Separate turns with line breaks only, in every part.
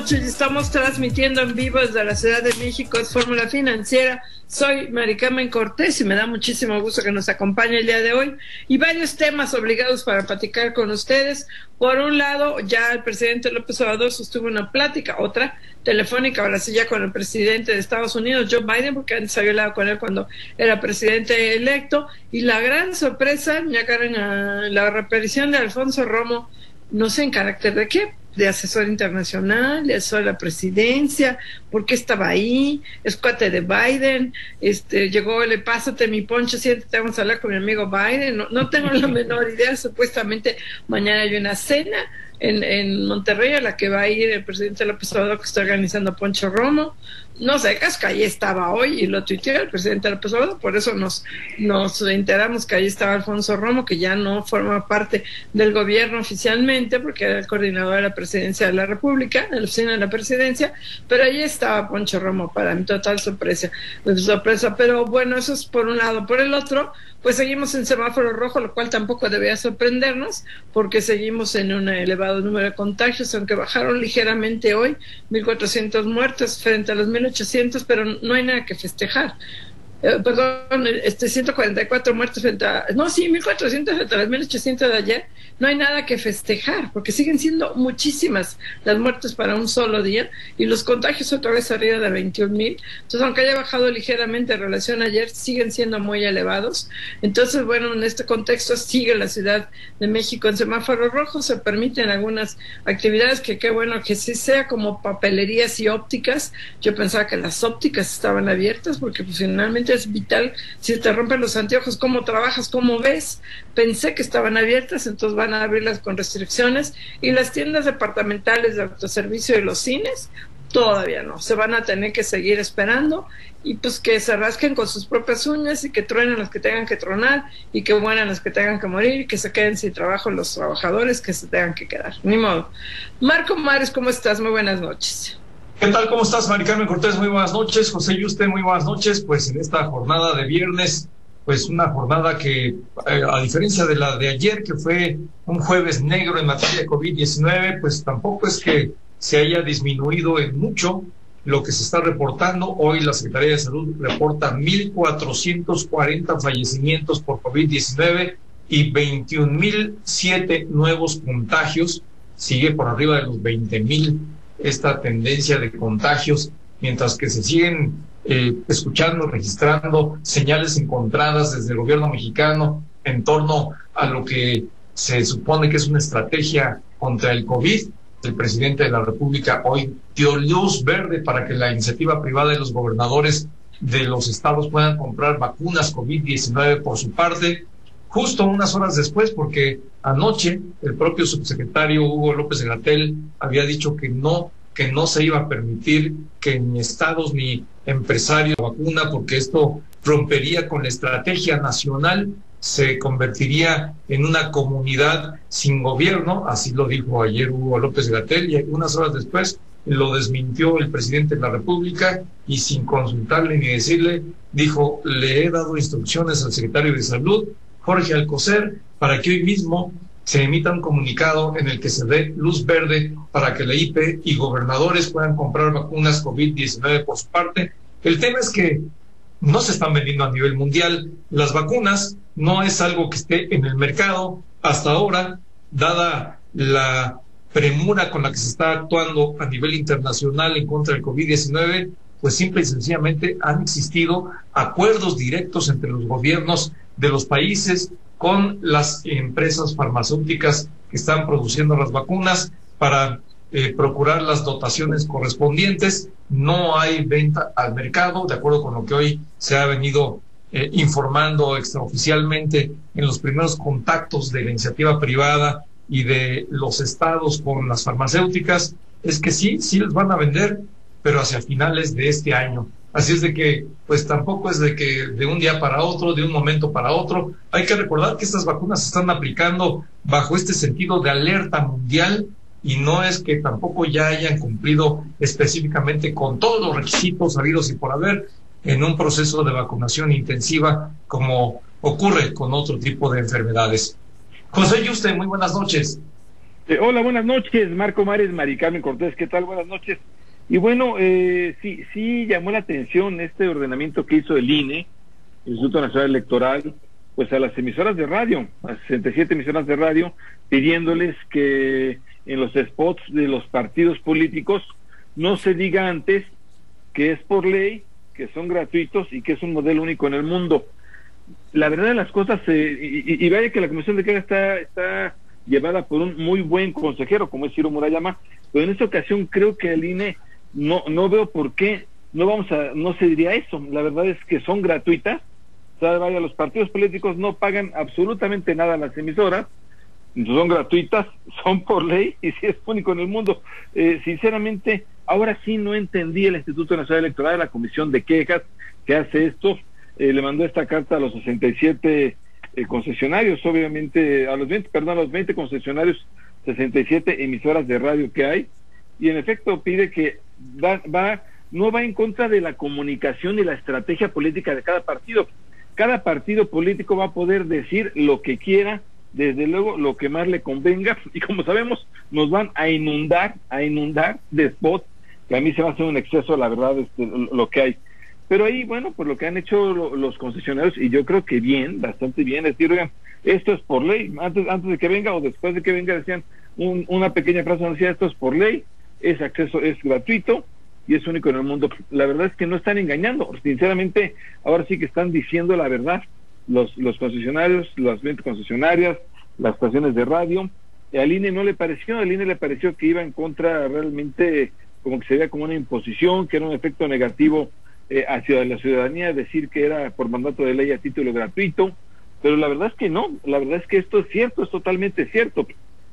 Noches. Estamos transmitiendo en vivo desde la Ciudad de México. Es Fórmula Financiera. Soy Maricarmen Cortés y me da muchísimo gusto que nos acompañe el día de hoy. Y varios temas obligados para platicar con ustedes. Por un lado, ya el presidente López Obrador sostuvo una plática, otra telefónica, ahora sí ya con el presidente de Estados Unidos, Joe Biden, porque antes había hablado con él cuando era presidente electo. Y la gran sorpresa, ya Karen, la reaparición de Alfonso Romo, no sé en carácter de qué, de asesor internacional, asesor de la presidencia, por qué estaba ahí, es cuate de Biden, este, llegó, le pásate mi poncho, siéntate, vamos a hablar con mi amigo Biden, no, no tengo la menor idea, supuestamente mañana hay una cena en, en Monterrey a la que va a ir el presidente López Obrador que está organizando Poncho Romo, no sé, que ahí estaba hoy y lo tuiteó el presidente López Obrador, por eso nos, nos enteramos que ahí estaba Alfonso Romo, que ya no forma parte del gobierno oficialmente, porque era el coordinador de la presidencia de la República, de la oficina de la presidencia, pero ahí estaba Poncho Romo, para mi total sorpresa, sorpresa. Pero bueno, eso es por un lado. Por el otro, pues seguimos en semáforo rojo, lo cual tampoco debería sorprendernos, porque seguimos en un elevado número de contagios, aunque bajaron ligeramente hoy, 1.400 muertos frente a los 1.800, pero no hay nada que festejar. Eh, perdón, este 144 muertos frente a, no, sí, 1400 frente a las 1800 de ayer, no hay nada que festejar, porque siguen siendo muchísimas las muertes para un solo día y los contagios otra vez arriba de 21 mil. Entonces, aunque haya bajado ligeramente en relación a ayer, siguen siendo muy elevados. Entonces, bueno, en este contexto sigue la Ciudad de México en semáforo rojo, se permiten algunas actividades que qué bueno que sí sea como papelerías y ópticas. Yo pensaba que las ópticas estaban abiertas porque pues, finalmente es vital. Si te rompen los anteojos, ¿cómo trabajas? ¿Cómo ves? Pensé que estaban abiertas, entonces van a abrirlas con restricciones. Y las tiendas departamentales de autoservicio y los cines, todavía no. Se van a tener que seguir esperando y pues que se rasquen con sus propias uñas y que truenen los que tengan que tronar y que mueran los que tengan que morir y que se queden sin trabajo los trabajadores que se tengan que quedar. Ni modo. Marco Mares, ¿cómo estás? Muy buenas noches.
¿Qué tal? ¿Cómo estás, Mari Carmen Cortés? Muy buenas noches. José y usted, muy buenas noches. Pues en esta jornada de viernes, pues una jornada que, eh, a diferencia de la de ayer, que fue un jueves negro en materia de COVID-19, pues tampoco es que se haya disminuido en mucho lo que se está reportando. Hoy la Secretaría de Salud reporta 1.440 fallecimientos por COVID-19 y 21.007 nuevos contagios. Sigue por arriba de los 20.000 esta tendencia de contagios, mientras que se siguen eh, escuchando, registrando señales encontradas desde el gobierno mexicano en torno a lo que se supone que es una estrategia contra el COVID. El presidente de la República hoy dio luz verde para que la iniciativa privada de los gobernadores de los estados puedan comprar vacunas COVID-19 por su parte, justo unas horas después, porque anoche el propio subsecretario Hugo López Gatel había dicho que no que no se iba a permitir que ni estados ni empresarios vacuna porque esto rompería con la estrategia nacional, se convertiría en una comunidad sin gobierno, así lo dijo ayer Hugo López Gatel, y unas horas después lo desmintió el presidente de la República y sin consultarle ni decirle, dijo, le he dado instrucciones al secretario de Salud Jorge Alcocer para que hoy mismo se emita un comunicado en el que se dé luz verde para que la IP y gobernadores puedan comprar vacunas COVID-19 por su parte. El tema es que no se están vendiendo a nivel mundial. Las vacunas no es algo que esté en el mercado hasta ahora, dada la premura con la que se está actuando a nivel internacional en contra del COVID-19, pues simple y sencillamente han existido acuerdos directos entre los gobiernos de los países con las empresas farmacéuticas que están produciendo las vacunas para eh, procurar las dotaciones correspondientes. No hay venta al mercado, de acuerdo con lo que hoy se ha venido eh, informando extraoficialmente en los primeros contactos de la iniciativa privada y de los estados con las farmacéuticas, es que sí, sí les van a vender, pero hacia finales de este año. Así es de que, pues tampoco es de que de un día para otro, de un momento para otro. Hay que recordar que estas vacunas se están aplicando bajo este sentido de alerta mundial y no es que tampoco ya hayan cumplido específicamente con todos los requisitos habidos y por haber en un proceso de vacunación intensiva como ocurre con otro tipo de enfermedades. José Yuste, muy buenas noches.
Eh, hola, buenas noches, Marco Mares, Maricarmen Cortés, ¿qué tal? Buenas noches. Y bueno, eh, sí, sí llamó la atención este ordenamiento que hizo el INE, el Instituto Nacional Electoral, pues a las emisoras de radio, a 67 emisoras de radio, pidiéndoles que en los spots de los partidos políticos no se diga antes que es por ley, que son gratuitos y que es un modelo único en el mundo. La verdad de las cosas, eh, y, vaya que la Comisión de Queja está, está llevada por un muy buen consejero, como es Ciro Murayama, pero en esta ocasión creo que el INE no, no veo por qué no vamos a, no se diría eso. La verdad es que son gratuitas. O vaya, los partidos políticos no pagan absolutamente nada a las emisoras, son gratuitas, son por ley y si es único en el mundo. Eh, sinceramente, ahora sí no entendí el Instituto Nacional Electoral, la Comisión de Quejas que hace esto. Eh, le mandó esta carta a los 67 eh, concesionarios, obviamente, a los 20, perdón, a los 20 concesionarios, 67 emisoras de radio que hay, y en efecto pide que va, va, no va en contra de la comunicación y la estrategia política de cada partido. Cada partido político va a poder decir lo que quiera, desde luego lo que más le convenga, y como sabemos, nos van a inundar, a inundar de spots, que a mí se va a hacer un exceso, la verdad, este, lo que hay. Pero ahí, bueno, pues lo que han hecho los concesionarios, y yo creo que bien, bastante bien, es decir, oigan, esto es por ley, antes, antes de que venga o después de que venga decían una pequeña frase, decía, esto es por ley, ese acceso es gratuito y es único en el mundo. La verdad es que no están engañando, sinceramente, ahora sí que están diciendo la verdad los, los concesionarios, las 20 concesionarias, las estaciones de radio. Al INE no le pareció, al INE le pareció que iba en contra realmente, como que se veía como una imposición, que era un efecto negativo eh, hacia la ciudadanía, decir que era por mandato de ley a título gratuito, pero la verdad es que no, la verdad es que esto es cierto, es totalmente cierto,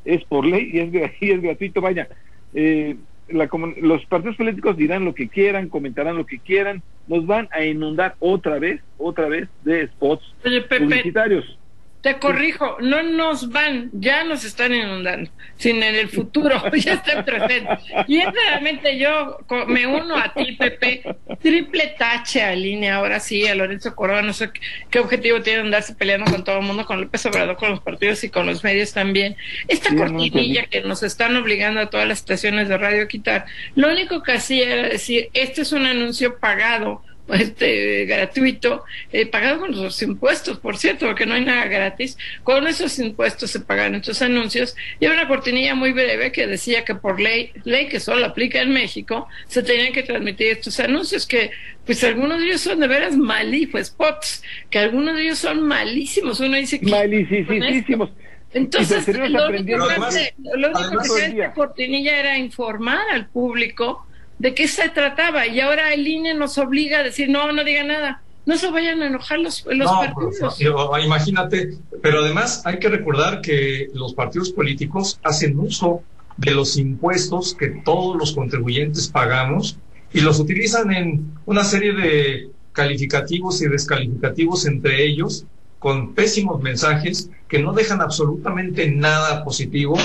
es por ley y es, y es gratuito, vaya, eh, los partidos políticos dirán lo que quieran, comentarán lo que quieran, nos van a inundar otra vez, otra vez de spots publicitarios.
Te corrijo, no nos van, ya nos están inundando, sino en el futuro, ya está presente. Y es realmente yo me uno a ti, Pepe, triple tache a línea, ahora sí, a Lorenzo Corona, no sé qué objetivo tiene andarse peleando con todo el mundo, con López Obrador, con los partidos y con los medios también. Esta cortinilla que nos están obligando a todas las estaciones de radio a quitar, lo único que hacía era decir, este es un anuncio pagado este gratuito, eh, pagado con los impuestos, por cierto, porque no hay nada gratis. Con esos impuestos se pagan estos anuncios. Y una cortinilla muy breve que decía que por ley, ley que solo aplica en México, se tenían que transmitir estos anuncios que, pues algunos de ellos son de veras malísimos, spots, que algunos de ellos son malísimos. Uno dice que...
Malísimos.
Entonces, lo único que, lo único que esta cortinilla era informar al público de qué se trataba y ahora el INE nos obliga a decir no, no diga nada. No se vayan a enojar los, los partidos.
imagínate, pero además hay que recordar que los partidos políticos hacen uso de los impuestos que todos los contribuyentes pagamos y los utilizan en una serie de calificativos y descalificativos entre ellos con pésimos mensajes que no dejan absolutamente nada positivo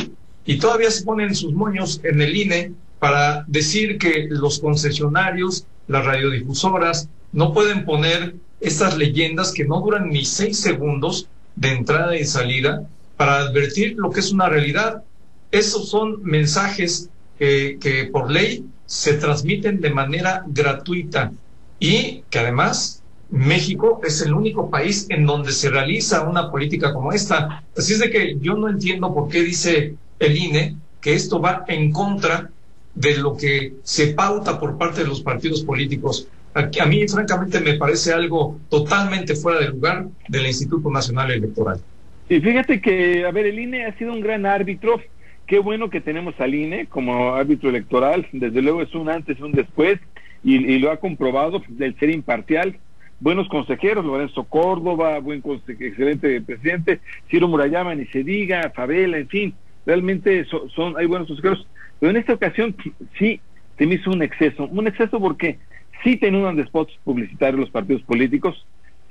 y todavía se ponen sus moños en el INE para decir que los concesionarios, las radiodifusoras, no pueden poner estas leyendas que no duran ni seis segundos de entrada y salida para advertir lo que es una realidad. Esos son mensajes que, por ley se transmiten de manera gratuita y que además México es el único país en donde se realiza una política como esta. Así es de que yo no entiendo por qué dice el INE que esto va en contra de lo que se pauta por parte de los partidos políticos. A, mí, francamente, me parece algo totalmente fuera de lugar del Instituto Nacional Electoral.
Y fíjate que, a ver, el INE ha sido un gran árbitro. Qué bueno que tenemos al INE como árbitro electoral. Desde luego es un antes y un después y, lo ha comprobado del ser imparcial. buenos consejeros, Lorenzo Córdoba, buen excelente presidente, Ciro Murayama, ni se diga, Favela, en fin, realmente son, hay buenos consejeros, pero en esta ocasión sí se hizo un exceso, un exceso porque sí tenían spots publicitarios los partidos políticos,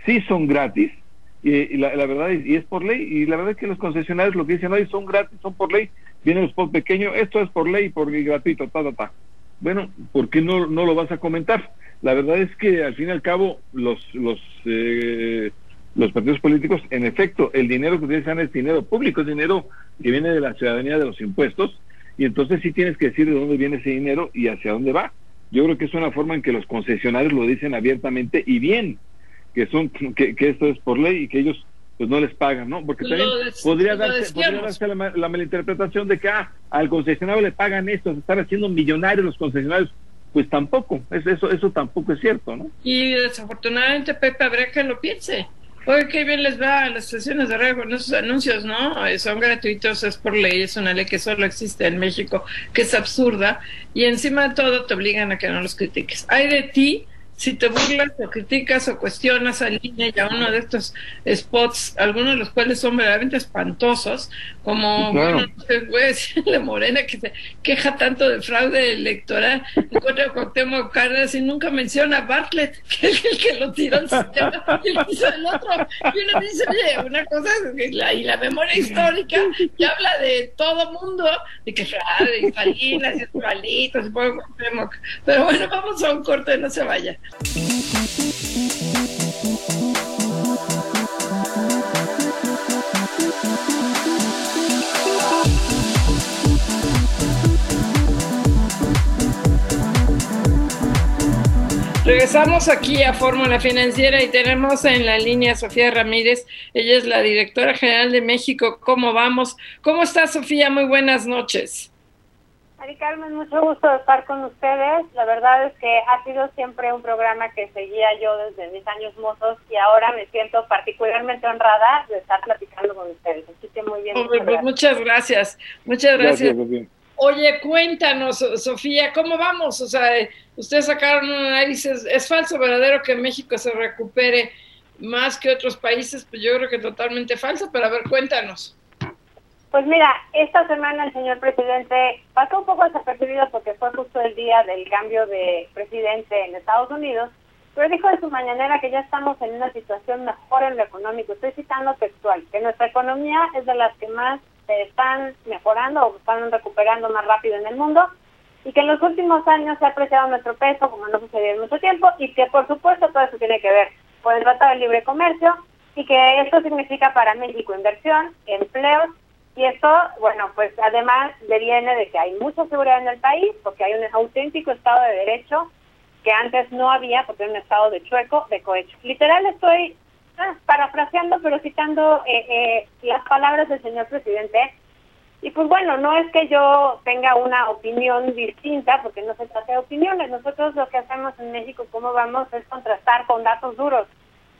sí son gratis, y, la, verdad y es por ley, y la verdad es que los concesionarios lo que dicen hoy son gratis, son por ley, vienen los spots pequeños, esto es por ley, por gratuito, ta, ta, ta. Bueno, ¿por qué no, no lo vas a comentar? La verdad es que al fin y al cabo los los eh, los partidos políticos, en efecto, el dinero que utilizan es dinero público, es dinero que viene de la ciudadanía de los impuestos, y entonces sí tienes que decir de dónde viene ese dinero y hacia dónde va. Yo creo que es una forma en que los concesionarios lo dicen abiertamente y bien, que son que, que esto es por ley y que ellos pues no les pagan, ¿no? Porque también podría darse, podría darse la, la, malinterpretación de que ah, al concesionario le pagan esto, se están haciendo millonarios los concesionarios pues tampoco, eso, eso tampoco es cierto, ¿no?
Y desafortunadamente, Pepe, habría que lo piense. Oye, qué bien les va a las estaciones de radio con esos anuncios, ¿no? Son gratuitos, es por ley, es una ley que solo existe en México, que es absurda, y encima de todo te obligan a que no los critiques. Hay de ti si te burlas o criticas o cuestionas al línea y a uno de estos spots, algunos de los cuales son verdaderamente espantosos, como, bueno, no sé, voy a decirle Morena que se queja tanto de fraude electoral en contra de Cuauhtémoc Cárdenas y nunca menciona a Bartlett, que es el que lo tiró al sistema y lo hizo el otro. Y uno dice, oye, una cosa es la, y la memoria histórica que habla de todo mundo, de que fraude y Salinas y Escualitos y Cuauhtémoc. Pero bueno, vamos a un corte, no se vaya. Regresamos aquí a Fórmula Financiera y tenemos en la línea Sofía Ramírez. Ella es la directora general de México. ¿Cómo vamos? ¿Cómo está Sofía? Muy buenas noches.
Mari Carmen, mucho gusto estar con ustedes. La verdad es que ha sido siempre un programa que seguía yo desde mis años mozos y ahora me siento particularmente honrada de estar platicando con ustedes. Así que muy bien.
Muchas gracias. Muchas gracias. Oye, cuéntanos, Sofía, ¿cómo vamos? O sea, ustedes sacaron un análisis, ¿es falso verdadero que México se recupere más que otros países? Pues yo creo que totalmente falso, pero a ver, cuéntanos.
Pues mira, esta semana el señor presidente pasó un poco desapercibido porque fue justo el día del cambio de presidente en Estados Unidos, pero dijo en su mañanera que ya estamos en una situación mejor en lo económico. Estoy citando textual, que nuestra economía es de las que más se están mejorando o están recuperando más rápido en el mundo y que en los últimos años se ha apreciado nuestro peso como no sucedió en mucho tiempo y que por supuesto todo eso tiene que ver con el Tratado de Libre Comercio y que esto significa para México inversión, empleos y esto, bueno, pues además le viene de que hay mucha seguridad en el país, porque hay un auténtico Estado de Derecho que antes no había, porque era un Estado de chueco, de cohecho. Literal estoy ah, parafraseando, pero citando eh, eh, las palabras del señor presidente. Y pues bueno, no es que yo tenga una opinión distinta, porque no se trata de opiniones. Nosotros lo que hacemos en México, cómo vamos, es contrastar con datos duros.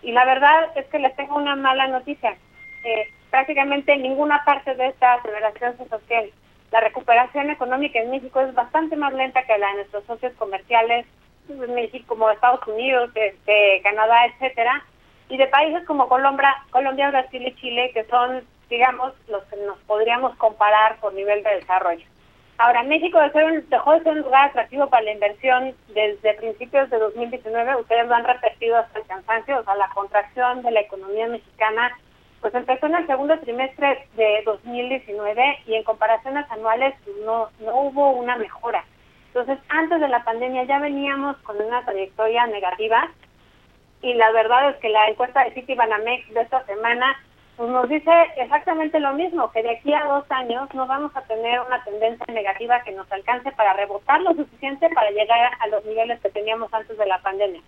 Y la verdad es que les tengo una mala noticia. Eh, prácticamente en ninguna parte de esta aceleración social. La recuperación económica en México es bastante más lenta que la de nuestros socios comerciales, México como Estados Unidos, este, Canadá, etcétera, y de países como Colombia, Colombia, Brasil y Chile, que son, digamos, los que nos podríamos comparar por nivel de desarrollo. Ahora, México dejó de ser un lugar atractivo para la inversión desde principios de 2019. Ustedes lo han repetido hasta el cansancio, o sea, la contracción de la economía mexicana pues empezó en el segundo trimestre de 2019 y en comparaciones anuales no, no hubo una mejora. Entonces, antes de la pandemia ya veníamos con una trayectoria negativa y la verdad es que la encuesta de Citibanamex de esta semana pues nos dice exactamente lo mismo, que de aquí a dos años no vamos a tener una tendencia negativa que nos alcance para rebotar lo suficiente para llegar a los niveles que teníamos antes de la pandemia.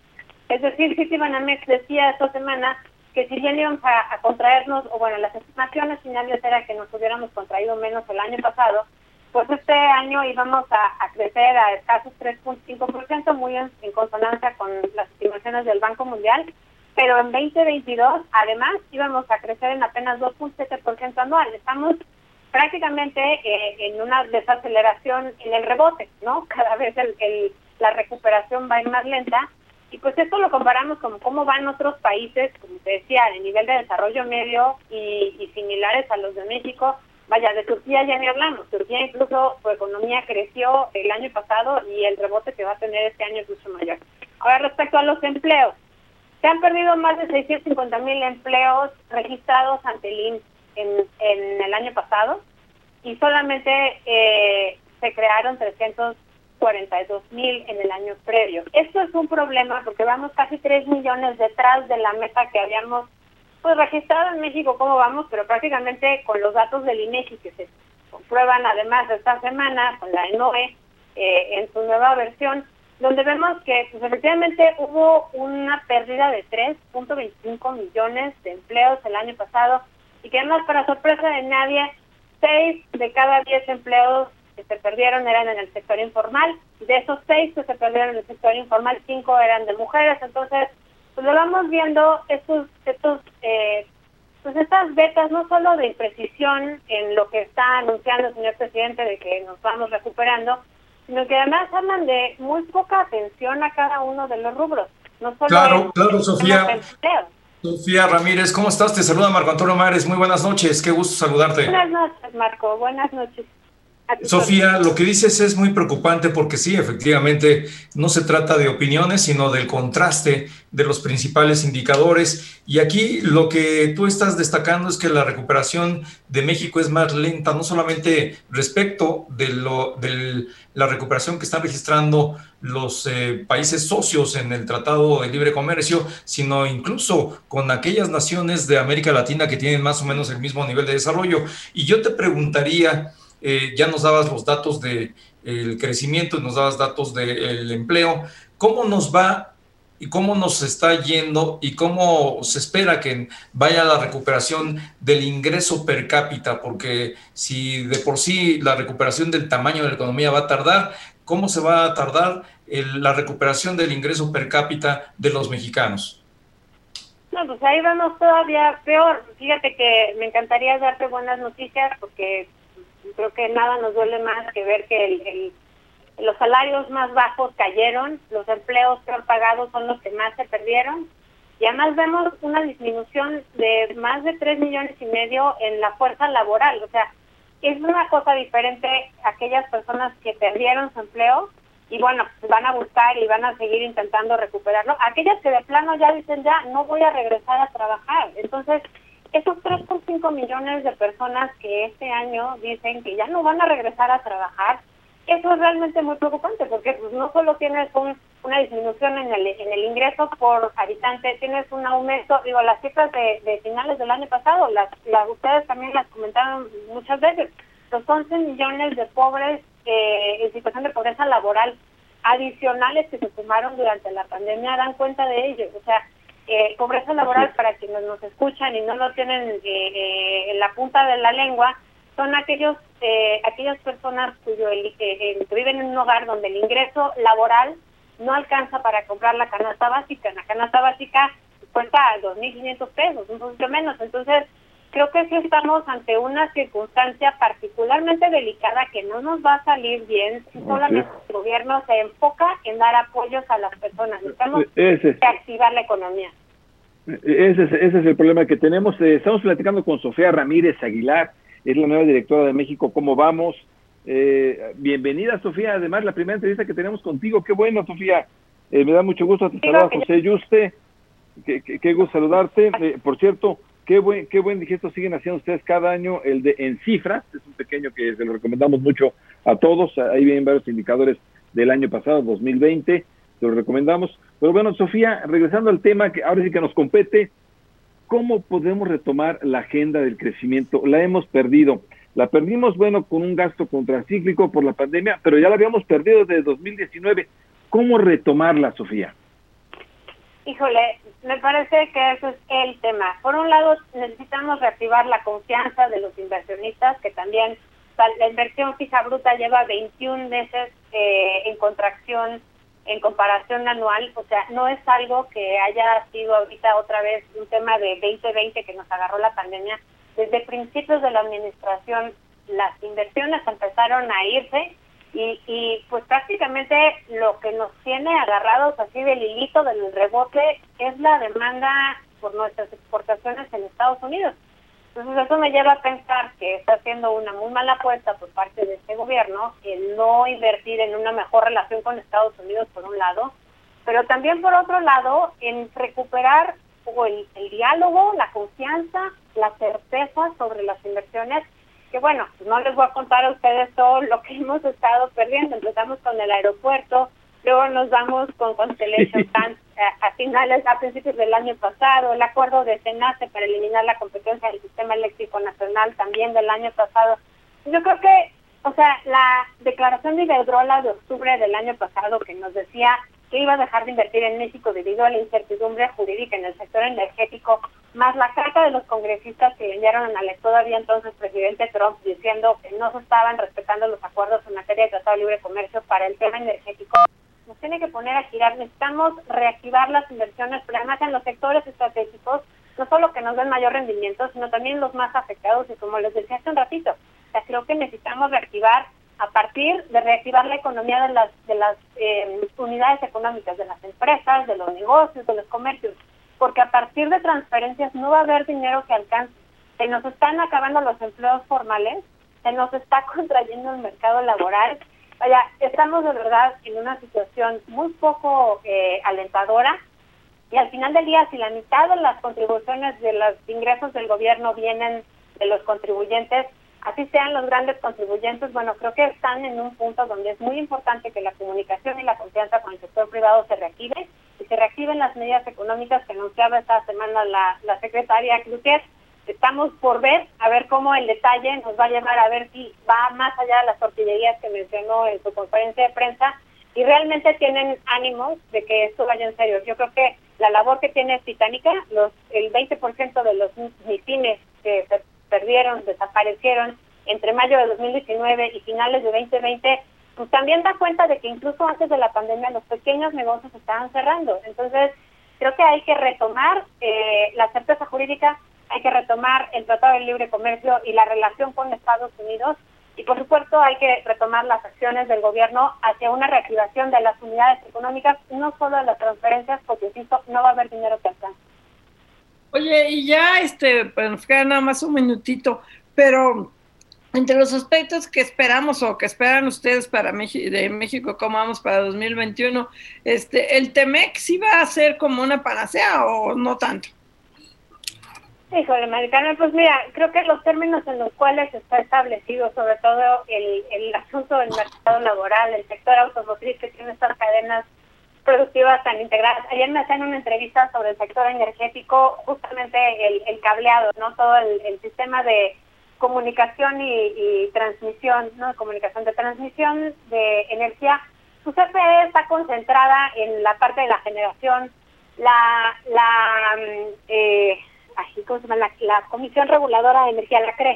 Es decir, Citibanamex decía esta semana que si bien íbamos a, contraernos, o bueno, las estimaciones finales era que nos hubiéramos contraído menos el año pasado, pues este año íbamos a, crecer a escasos 3.5%, muy en, consonancia con las estimaciones del Banco Mundial, pero en 2022 además íbamos a crecer en apenas 2.7% anual. Estamos prácticamente eh, en una desaceleración en el rebote, ¿no? Cada vez el, la recuperación va a ir más lenta Y pues esto lo comparamos con cómo van otros países, como te decía, de nivel de desarrollo medio y, similares a los de México. Vaya, de Turquía ya ni hablamos. Turquía incluso su economía creció el año pasado y el rebote que va a tener este año es mucho mayor. Ahora, respecto a los empleos, se han perdido más de 650 mil empleos registrados ante el INS en, en el año pasado y solamente eh, se crearon 342 mil en el año previo. Esto es un problema porque vamos casi 3 millones detrás de la meta que habíamos pues registrado en México, cómo vamos, pero prácticamente con los datos del INEGI que se comprueban además esta semana con la ENOE eh, en su nueva versión, donde vemos que pues, efectivamente hubo una pérdida de 3.25 millones de empleos el año pasado y que además para sorpresa de nadie, 6 de cada 10 empleos que se perdieron eran en el sector informal. De esos 6 que se perdieron en el sector informal, 5 eran de mujeres. Entonces, pues lo vamos viendo estos, estos eh, pues estas vetas no solo de imprecisión en lo que está anunciando el señor presidente de que nos vamos recuperando, sino que además hablan de muy poca atención a cada uno de los rubros. No solo
claro, claro, Sofía. Sofía Ramírez, ¿cómo estás? Te saluda Marco Antonio Mares. Muy buenas noches, qué gusto saludarte.
Buenas noches, Marco. Buenas noches.
Sofía, lo que dices es muy preocupante porque sí, efectivamente, no se trata de opiniones, sino del contraste de los principales indicadores. Y aquí lo que tú estás destacando es que la recuperación de México es más lenta, no solamente respecto de, lo, de la recuperación que están registrando los eh, países socios en el Tratado de Libre Comercio, sino incluso con aquellas naciones de América Latina que tienen más o menos el mismo nivel de desarrollo. Y yo te preguntaría, eh, ya nos dabas los datos del el crecimiento, nos dabas datos del empleo, ¿cómo nos va y cómo nos está yendo y cómo se espera que vaya la recuperación del ingreso per cápita, porque si de por sí la recuperación del tamaño de la economía va a tardar, ¿cómo se va a tardar la recuperación del ingreso per cápita de los mexicanos?
No, pues ahí vamos todavía peor. Fíjate que me encantaría darte buenas noticias porque creo que nada nos duele más que ver que el, los salarios más bajos cayeron, los empleos peor pagados son los que más se perdieron y además vemos una disminución de más de 3 millones y medio en la fuerza laboral. O sea, es una cosa diferente aquellas personas que perdieron su empleo y bueno, van a buscar y van a seguir intentando recuperarlo. Aquellas que de plano ya dicen ya no voy a regresar a trabajar. Entonces, esos 3.5 millones de personas que este año dicen que ya no van a regresar a trabajar, eso es realmente muy preocupante porque pues, no solo tienes una disminución en el, en el ingreso por habitante, tienes un aumento, digo, las cifras de, finales del año pasado, las, las ustedes también las comentaron muchas veces, los 11 millones de pobres eh, en situación de pobreza laboral adicionales que se sumaron durante la pandemia dan cuenta de ello, o sea, eh, pobreza laboral, para quienes nos escuchan y no lo tienen eh, eh, en la punta de la lengua, son aquellos eh, aquellas personas cuyo que viven en un hogar donde el ingreso laboral no alcanza para comprar la canasta básica. La canasta básica cuesta 2.500 pesos, un poquito menos. Entonces, creo que sí estamos ante una circunstancia particularmente delicada que no nos va a salir bien si solamente el gobierno se enfoca en dar apoyos a las personas. Necesitamos activar la economía.
Ese es, ese es el problema que tenemos. Eh, estamos platicando con Sofía Ramírez Aguilar, es la nueva directora de México. ¿Cómo vamos? Eh, bienvenida, Sofía. Además, la primera entrevista que tenemos contigo. Qué bueno, Sofía. Eh, me da mucho gusto. Te saluda José Yuste. Qué, qué, gusto saludarte. por cierto, qué buen, qué buen gesto siguen haciendo ustedes cada año, el de En Cifras. Es un pequeño que se lo recomendamos mucho a todos. Ahí vienen varios indicadores del año pasado, 2020 te lo recomendamos. Pero bueno, Sofía, regresando al tema que ahora sí que nos compete, ¿cómo podemos retomar la agenda del crecimiento? La hemos perdido. La perdimos, bueno, con un gasto contracíclico por la pandemia, pero ya la habíamos perdido desde 2019. ¿Cómo retomarla, Sofía?
Híjole, me parece que eso es el tema. Por un lado, necesitamos reactivar la confianza de los inversionistas, que también la inversión fija bruta lleva 21 meses eh, en contracción en comparación anual, o sea, no es algo que haya sido ahorita otra vez un tema de 2020 que nos agarró la pandemia. Desde principios de la administración las inversiones empezaron a irse Y, y pues prácticamente lo que nos tiene agarrados así del hilito del rebote es la demanda por nuestras exportaciones en Estados Unidos. Entonces eso me lleva a pensar que está haciendo una muy mala apuesta por parte de este gobierno el no invertir en una mejor relación con Estados Unidos por un lado, pero también por otro lado en recuperar el, el diálogo, la confianza, la certeza sobre las inversiones que bueno, no les voy a contar a ustedes todo lo que hemos estado perdiendo. Empezamos con el aeropuerto, luego nos vamos con Constellation Plans a, finales, a principios del año pasado, el acuerdo de SENACE para eliminar la competencia del sistema eléctrico nacional también del año pasado. Yo creo que, o sea, la declaración de Iberdrola de octubre del año pasado que nos decía que iba a dejar de invertir en México debido a la incertidumbre jurídica en el sector energético, más la carta de los congresistas que enviaron al todavía entonces presidente Trump diciendo que no se estaban respetando los acuerdos en materia de tratado de libre comercio para el tema energético, nos tiene que poner a girar. Necesitamos reactivar las inversiones, pero además en los sectores estratégicos, no solo que nos den mayor rendimiento, sino también los más afectados. Y como les decía hace un ratito, o sea, creo que necesitamos reactivar a partir de reactivar la economía de las, de las eh, unidades económicas, de las empresas, de los negocios, de los comercios, porque a partir de transferencias no va a haber dinero que alcance. Se nos están acabando los empleos formales, se nos está contrayendo el mercado laboral. Vaya, estamos de verdad en una situación muy poco eh, alentadora y al final del día, si la mitad de las contribuciones de los ingresos del gobierno vienen de los contribuyentes, así sean los grandes contribuyentes, bueno, creo que están en un punto donde es muy importante que la comunicación y la confianza con el sector privado se reactive y se reactiven las medidas económicas que anunciaba esta semana la, secretaria Cloutier. Estamos por ver, a ver cómo el detalle nos va a llevar a ver si va más allá de las tortillerías que mencionó en su conferencia de prensa y realmente tienen ánimos de que esto vaya en serio. Yo creo que la labor que tiene Titánica, los, el 20% de los MIPINES que se perdieron, desaparecieron entre mayo de 2019 y finales de 2020, pues también da cuenta de que incluso antes de la pandemia los pequeños negocios estaban cerrando. Entonces, creo que hay que retomar eh, la certeza jurídica, hay que retomar el Tratado de Libre Comercio y la relación con Estados Unidos. Y por supuesto hay que retomar las acciones del gobierno hacia una reactivación de las unidades económicas, no solo de las transferencias, porque insisto, no va a haber dinero que alcance.
Oye, y ya este, pues nos queda nada más un minutito, pero entre los aspectos que esperamos o que esperan ustedes para México, de México, cómo vamos para 2021, este, ¿el TEMEC sí va a ser como una panacea o no tanto?
Híjole, Maricana, pues mira, creo que los términos en los cuales está establecido, sobre todo el, el asunto del mercado laboral, el sector automotriz que tiene estas cadenas productivas tan integradas. Ayer me hacían una entrevista sobre el sector energético, justamente el, cableado, no todo el, sistema de comunicación y, transmisión, no comunicación, de transmisión de energía. Su CFE está concentrada en la parte de la generación, la la mm, eh, ¿cómo se llama? La, la Comisión Reguladora de Energía, la CRE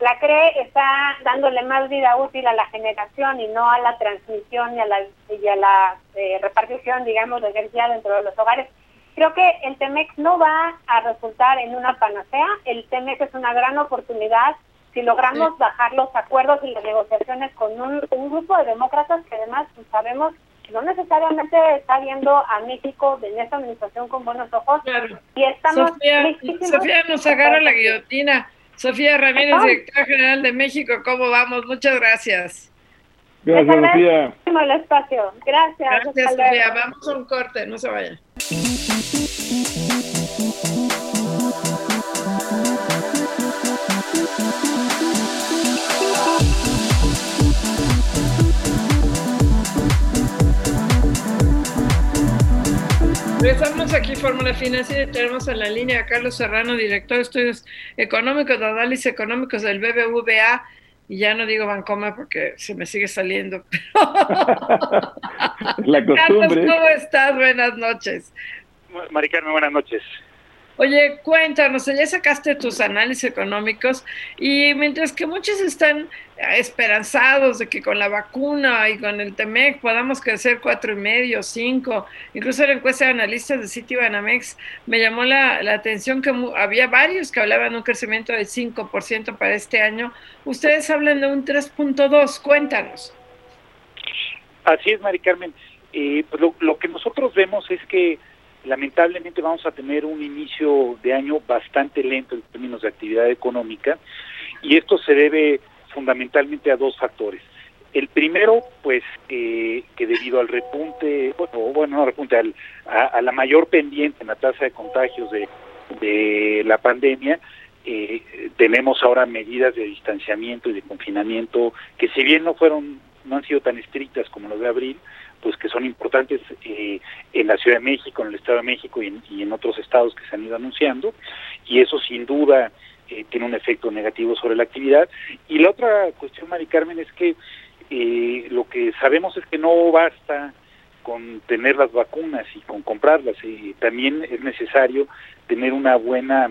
la CRE está dándole más vida útil a la generación y no a la transmisión y a la, y a la eh, repartición, digamos, de energía dentro de los hogares. Creo que el TEMEX no va a resultar en una panacea. El TEMEX es una gran oportunidad si logramos bajar los acuerdos y las negociaciones con un, grupo de demócratas que además pues, sabemos que no necesariamente está viendo a México en esta administración con buenos ojos. Y estamos
Sofía, Sofía nos agarra la guillotina. Sofía Ramírez, directora general de México, ¿cómo vamos? Muchas gracias.
Gracias, Sofía.
El espacio. Gracias.
Gracias, Sofía. Vamos a un corte, no se vayan. Estamos aquí, Fórmula Financiera, y tenemos en la línea a Carlos Serrano, director de estudios económicos, de análisis económicos del BBVA, y ya no digo Bancoma porque se me sigue saliendo.
la costumbre. Carlos,
¿cómo estás? Buenas noches.
Maricarmen, buenas noches.
Oye, cuéntanos, ya sacaste tus análisis económicos y mientras que muchos están esperanzados de que con la vacuna y con el TEMEC podamos crecer cuatro y medio, cinco, incluso la encuesta de analistas de Citibanamex me llamó la, la atención que había varios que hablaban de un crecimiento del 5% para este año. Ustedes hablan de un 3.2, cuéntanos.
Así es, Mari Carmen. Eh, pues lo, que nosotros vemos es que lamentablemente vamos a tener un inicio de año bastante lento en términos de actividad económica y esto se debe fundamentalmente a dos factores. El primero, pues, que debido al repunte, bueno, bueno no repunte, a, la mayor pendiente en la tasa de contagios de, de la pandemia, eh, tenemos ahora medidas de distanciamiento y de confinamiento que si bien no fueron no han sido tan estrictas como las de abril, pues que son importantes eh, en la Ciudad de México, en el Estado de México y en, otros estados que se han ido anunciando, y eso sin duda eh, tiene un efecto negativo sobre la actividad. Y la otra cuestión, Mari Carmen, es que eh, lo que sabemos es que no basta con tener las vacunas y con comprarlas, y también es necesario tener una buena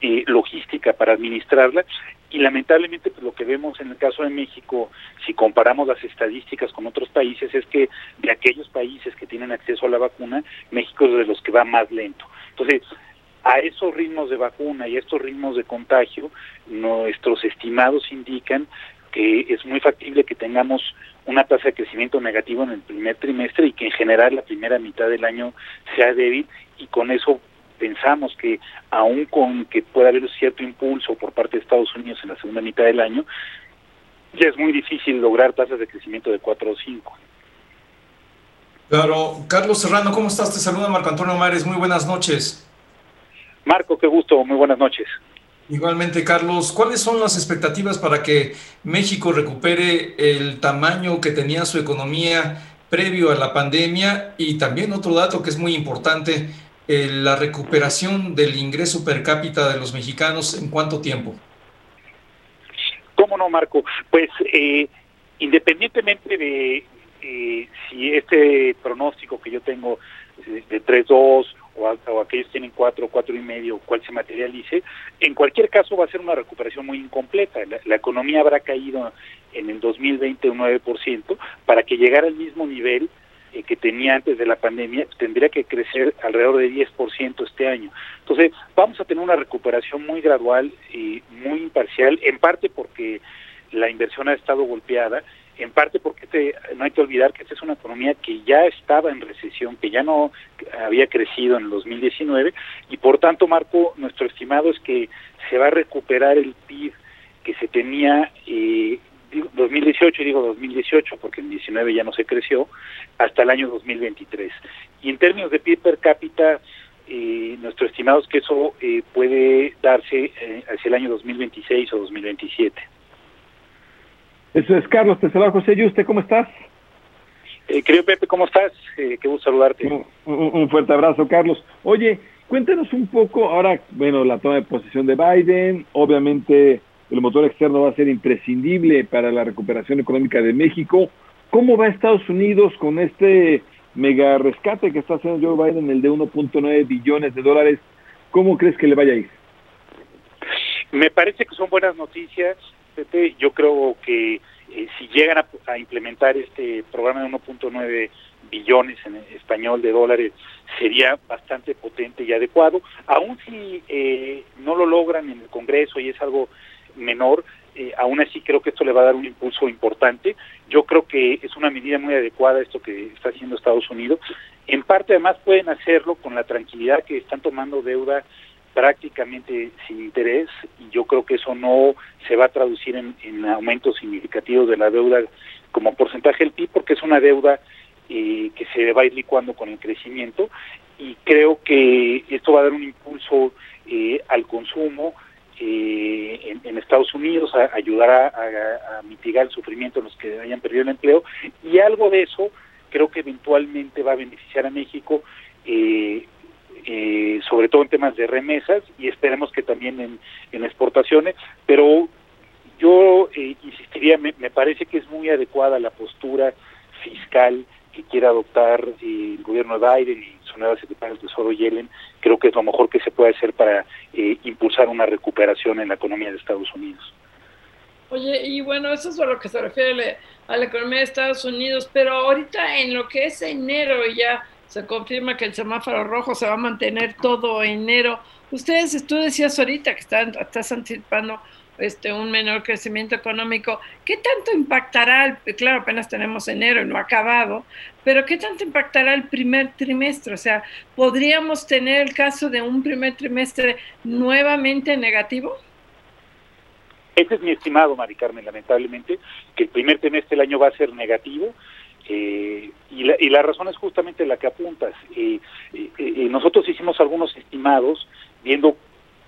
eh, logística para administrarla y lamentablemente pues, lo que vemos en el caso de México, si comparamos las estadísticas con otros países, es que de aquellos países que tienen acceso a la vacuna, México es de los que va más lento. Entonces, a esos ritmos de vacuna y a estos ritmos de contagio, nuestros estimados indican que es muy factible que tengamos una tasa de crecimiento negativo en el primer trimestre y que en general la primera mitad del año sea débil y con eso pensamos que aún con que pueda haber cierto impulso por parte de Estados Unidos en la segunda mitad del año, ya es muy difícil lograr tasas de crecimiento de 4 o 5.
Claro, Carlos Serrano, ¿cómo estás? Te saluda Marco Antonio Mares, muy buenas noches.
Marco, qué gusto, muy buenas noches.
Igualmente, Carlos, ¿cuáles son las expectativas para que México recupere el tamaño que tenía su economía previo a la pandemia? Y también otro dato que es muy importante, eh, la recuperación del ingreso per cápita de los mexicanos en cuánto tiempo?
¿Cómo no, Marco? Pues eh, independientemente de eh, si este pronóstico que yo tengo de 3-2 o, aquellos tienen 4, 4 y medio, cuál se materialice, en cualquier caso va a ser una recuperación muy incompleta. La, la economía habrá caído en el 2020 un 9% para que llegara al mismo nivel eh, que tenía antes de la pandemia, tendría que crecer alrededor de 10% este año. Entonces, vamos a tener una recuperación muy gradual y muy imparcial, en parte porque la inversión ha estado golpeada, en parte porque este, no hay que olvidar que esta es una economía que ya estaba en recesión, que ya no había crecido en el 2019 y por tanto, Marco, nuestro estimado es que se va a recuperar el PIB que se tenía eh, 2018, digo 2018 porque en 19 ya no se creció, hasta el año 2023. Y en términos de PIB per cápita, eh, nuestro estimado es que eso eh, puede darse eh, hacia el año 2026 o 2027.
Eso es, Carlos, te saluda José Yuste, ¿cómo estás?
Eh, querido Pepe, ¿cómo estás? Eh, qué gusto saludarte.
Un, un, fuerte abrazo, Carlos. Oye, cuéntanos un poco, ahora, bueno, la toma de posición de Biden, obviamente el motor externo va a ser imprescindible para la recuperación económica de México. ¿Cómo va Estados Unidos con este mega rescate que está haciendo Joe Biden, el de 1.9 billones de dólares? ¿Cómo crees que le vaya a ir?
Me parece que son buenas noticias, Pepe. Yo creo que eh, si llegan a, implementar este programa de 1.9 billones en español de dólares sería bastante potente y adecuado. Aún si eh, no lo logran en el Congreso y es algo menor, eh, aún así creo que esto le va a dar un impulso importante. Yo creo que es una medida muy adecuada esto que está haciendo Estados Unidos. En parte además pueden hacerlo con la tranquilidad que están tomando deuda prácticamente sin interés y yo creo que eso no se va a traducir en, en aumentos significativos de la deuda como porcentaje del PIB porque es una deuda eh, que se va a ir licuando con el crecimiento y creo que esto va a dar un impulso eh, al consumo, eh, en, Estados Unidos, a, ayudará a, mitigar el sufrimiento de los que hayan perdido el empleo. Y algo de eso creo que eventualmente va a beneficiar a México, eh, eh, sobre todo en temas de remesas y esperemos que también en, exportaciones, pero yo insistiría, me, me parece que es muy adecuada la postura fiscal que quiera adoptar el gobierno de Biden y su nueva secretaria del Tesoro Yellen, creo que es lo mejor que se puede hacer para eh, impulsar una recuperación en la economía de Estados Unidos.
Oye, y bueno, eso es a lo que se refiere a la economía de Estados Unidos, pero ahorita en lo que es enero ya se confirma que el semáforo rojo se va a mantener todo enero. Ustedes, tú decías ahorita que están, estás anticipando este, un menor crecimiento económico, ¿qué tanto impactará, claro, apenas tenemos enero y no ha acabado, pero qué tanto impactará el primer trimestre? O sea, ¿podríamos tener el caso de un primer trimestre nuevamente negativo?
Ese es mi estimado, Mari Carmen, lamentablemente, que el primer trimestre del año va a ser negativo. Eh, y, la, y, la, razón es justamente la que apuntas. Eh, eh, nosotros hicimos algunos estimados viendo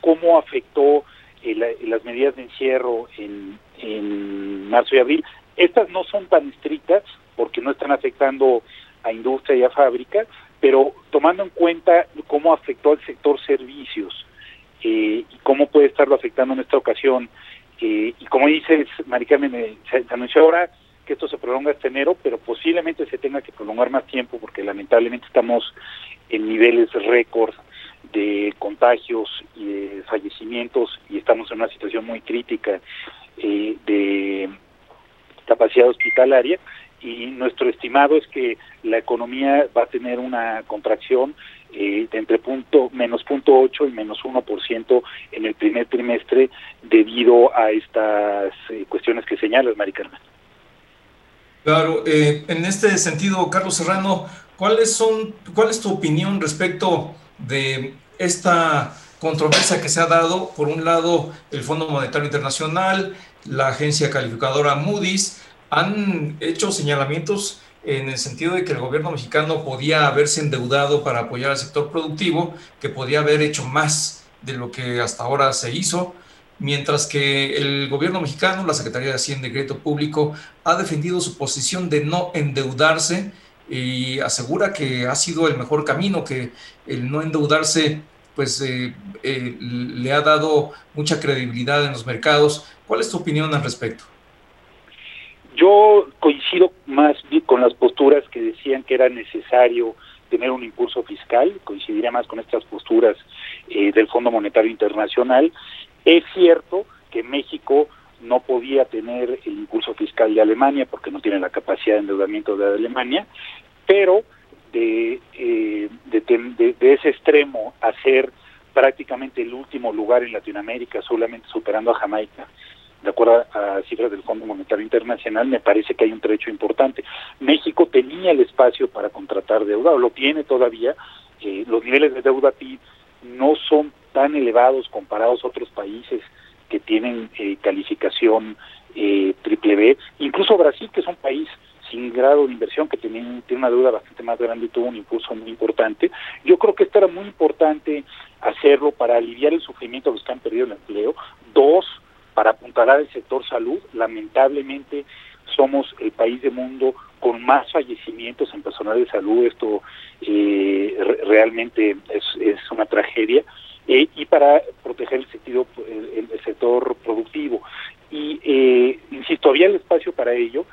cómo afectó las medidas de encierro en, en marzo y abril. Estas no son tan estrictas porque no están afectando a industria y a fábrica, pero tomando en cuenta cómo afectó al sector servicios eh, y cómo puede estarlo afectando en esta ocasión, eh, y como dices, Maricarmen, se, anunció ahora que esto se prolonga hasta enero, pero posiblemente se tenga que prolongar más tiempo porque lamentablemente estamos en niveles récord de contagios y de fallecimientos y estamos en una situación muy crítica eh, de capacidad hospitalaria y nuestro estimado es que la economía va a tener una contracción eh, de entre punto menos punto ocho y menos uno por ciento en el primer trimestre debido a estas eh, cuestiones que señalas, Mari Carmen.
Claro, en este sentido, Carlos Serrano, ¿cuáles son, cuál es tu opinión respecto de esta controversia que se ha dado, por un lado, el Fondo Monetario Internacional, la agencia calificadora Moody's, han hecho señalamientos en el sentido de que el gobierno mexicano podía haberse endeudado para apoyar al sector productivo, que podía haber hecho más de lo que hasta ahora se hizo, mientras que el gobierno mexicano, la Secretaría de Hacienda y Crédito Público, ha defendido su posición de no endeudarse y asegura que ha sido el mejor camino, que el no endeudarse pues eh, eh, le ha dado mucha credibilidad en los mercados. ¿Cuál es tu opinión al respecto?
Yo coincido más con las posturas que decían que era necesario tener un impulso fiscal, coincidiría más con estas posturas eh, del Fondo Monetario Internacional. Es cierto que México no podía tener el impulso fiscal de Alemania porque no tiene la capacidad de endeudamiento de Alemania, pero de, eh, de, ese extremo a ser prácticamente el último lugar en Latinoamérica, solamente superando a Jamaica, de acuerdo a, cifras del Fondo Monetario Internacional, me parece que hay un trecho importante. México tenía el espacio para contratar deuda, o lo tiene todavía. Eh, los niveles de deuda PIB no son tan elevados comparados a otros países que tienen eh, calificación eh, triple B, incluso Brasil, que es un país sin grado de inversión, que tiene, tiene una deuda bastante más grande y tuvo un impulso muy importante. Yo creo que esto era muy importante hacerlo para aliviar el sufrimiento de los que han perdido el empleo. Dos, para apuntalar el sector salud. Lamentablemente somos el país del mundo con más fallecimientos en personal de salud. Esto eh, realmente es, es una tragedia. Eh, y para proteger el, sentido, el, sector productivo. Y, eh, insisto, había el espacio para ello,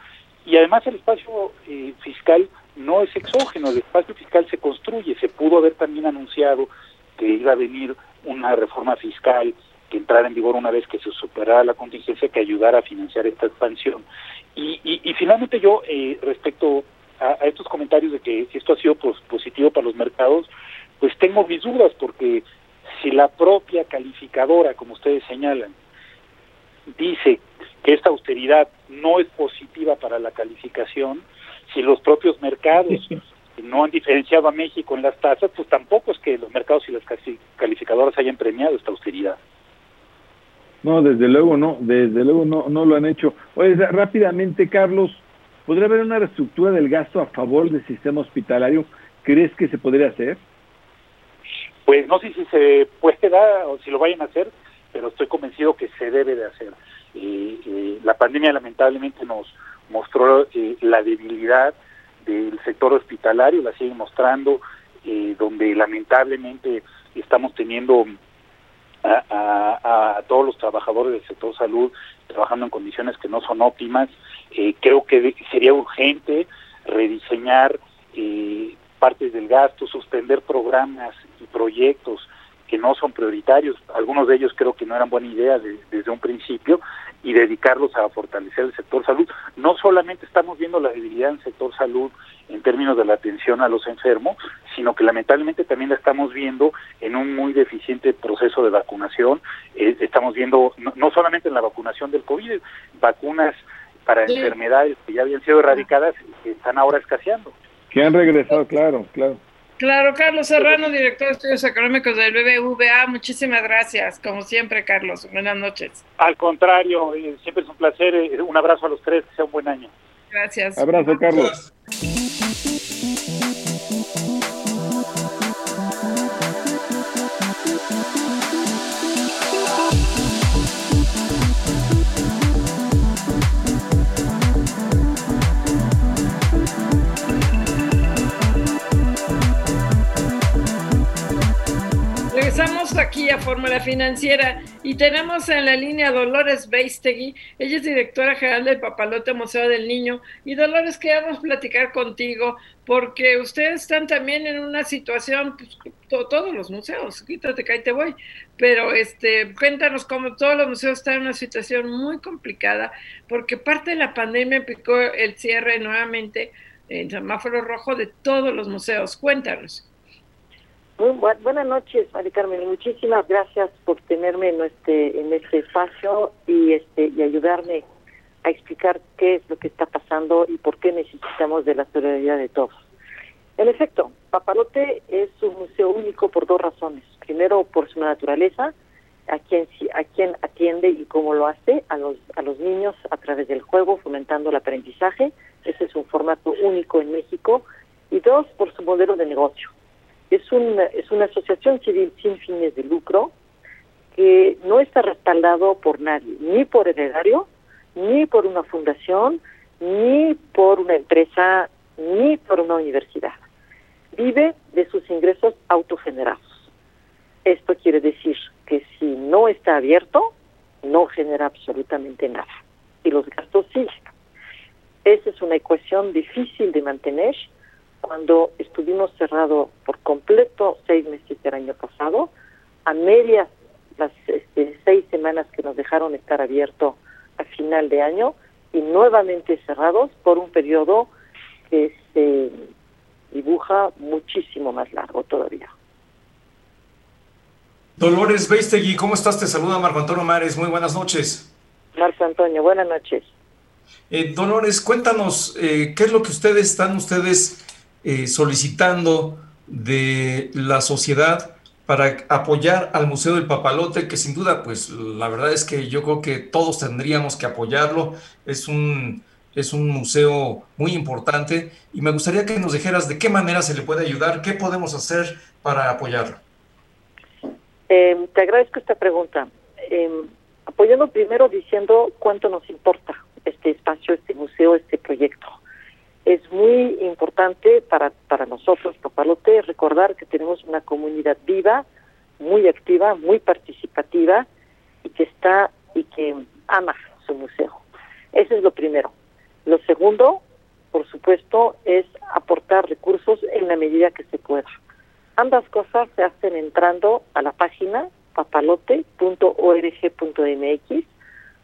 y además el espacio eh, fiscal no es exógeno, el espacio fiscal se construye, se pudo haber también anunciado que iba a venir una reforma fiscal que entrara en vigor una vez que se superara la contingencia que ayudara a financiar esta expansión. Y, y, finalmente yo, respecto a, a, estos comentarios de que esto ha sido positivo para los mercados, pues tengo mis dudas porque si la propia calificadora, como ustedes señalan, dice que esta austeridad no es positiva para la calificación, si los propios mercados no han diferenciado a México en las tasas, pues tampoco es que los mercados y las calificadoras hayan premiado esta austeridad.
No, desde luego no, desde luego no, no lo han hecho. Oye, rápidamente, Carlos, ¿podría haber una reestructura del gasto a favor del sistema hospitalario? ¿Crees que se podría hacer?
Pues no sé si se puede dar o si lo vayan a hacer, pero estoy convencido que se debe de hacer. Eh, la pandemia lamentablemente nos mostró eh, la debilidad del sector hospitalario, la sigue mostrando, eh, donde lamentablemente estamos teniendo a, todos los trabajadores del sector salud trabajando en condiciones que no son óptimas. creo que sería urgente rediseñar eh, partes del gasto, suspender programas y proyectos que no son prioritarios, algunos de ellos creo que no eran buena idea desde un principio, y dedicarlos a fortalecer el sector salud. No solamente estamos viendo la debilidad en el sector salud en términos de la atención a los enfermos, sino que lamentablemente también la estamos viendo en un muy deficiente proceso de vacunación. Eh, estamos viendo no, solamente en la vacunación del COVID, vacunas para enfermedades que ya habían sido erradicadas que están ahora escaseando.
Que han regresado, claro, claro.
Claro, Carlos Serrano, director de Estudios Económicos del BBVA. Muchísimas gracias, como siempre, Carlos. Buenas noches.
Al contrario, eh, siempre es un placer. Eh, un abrazo a los tres, que sea un buen año.
Gracias.
Abrazo, Carlos.
Regresamos aquí a Fórmula Financiera y tenemos en la línea Dolores Beistegui. Ella es directora general del Papalote Museo del Niño. Y Dolores, queremos platicar contigo porque ustedes están también en una situación, pues, todos los museos, quítate que ahí te voy, pero este, cuéntanos cómo todos los museos están en una situación muy complicada porque parte de la pandemia picó el cierre nuevamente en semáforo rojo de todos los museos. Cuéntanos.
Muy buenas noches, Mari Carmen. Muchísimas gracias por tenerme en este en este espacio y este y ayudarme a explicar qué es lo que está pasando y por qué necesitamos de la solidaridad de todos. En efecto, Papalote es un museo único por dos razones. Primero, por su naturaleza, a quien a quien atiende y cómo lo hace a los a los niños a través del juego, fomentando el aprendizaje. Ese es un formato único en México. Y dos, por su modelo de negocio es una, es una asociación civil sin fines de lucro que no está respaldado por nadie, ni por heredario, ni por una fundación, ni por una empresa, ni por una universidad. Vive de sus ingresos autogenerados. Esto quiere decir que si no está abierto, no genera absolutamente nada. Y los gastos siguen. Esa es una ecuación difícil de mantener cuando estuvimos cerrados por completo seis meses del año pasado, a medias las este, seis semanas que nos dejaron estar abiertos a final de año y nuevamente cerrados por un periodo que se dibuja muchísimo más largo todavía.
Dolores Beistegui, ¿cómo estás? Te saluda Marco Antonio Mares. Muy buenas noches.
Marco Antonio, buenas noches.
Eh, Dolores, cuéntanos, eh, ¿qué es lo que ustedes están ustedes eh, solicitando de la sociedad para apoyar al Museo del Papalote, que sin duda, pues la verdad es que yo creo que todos tendríamos que apoyarlo. Es un, es un museo muy importante y me gustaría que nos dijeras de qué manera se le puede ayudar, qué podemos hacer para apoyarlo.
Eh, te agradezco esta pregunta. Eh, apoyando primero diciendo cuánto nos importa este espacio, este museo, este proyecto es muy importante para, para nosotros, Papalote, recordar que tenemos una comunidad viva, muy activa, muy participativa y que está y que ama su museo. Eso es lo primero. Lo segundo, por supuesto, es aportar recursos en la medida que se pueda. Ambas cosas se hacen entrando a la página papalote.org.mx.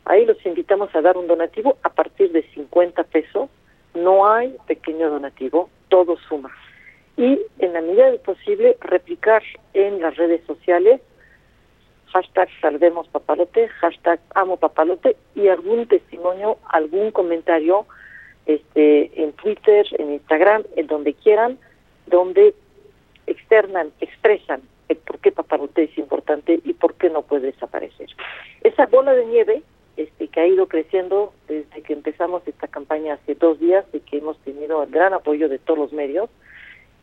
Ahí los invitamos a dar un donativo a partir de 50 pesos no hay pequeño donativo, todo suma. Y en la medida de posible replicar en las redes sociales hashtag salvemos papalote, hashtag amo papalote y algún testimonio, algún comentario este, en Twitter, en Instagram, en donde quieran, donde externan, expresan el por qué papalote es importante y por qué no puede desaparecer. Esa bola de nieve este, que ha ido creciendo desde que empezamos esta campaña hace dos días y que hemos tenido el gran apoyo de todos los medios.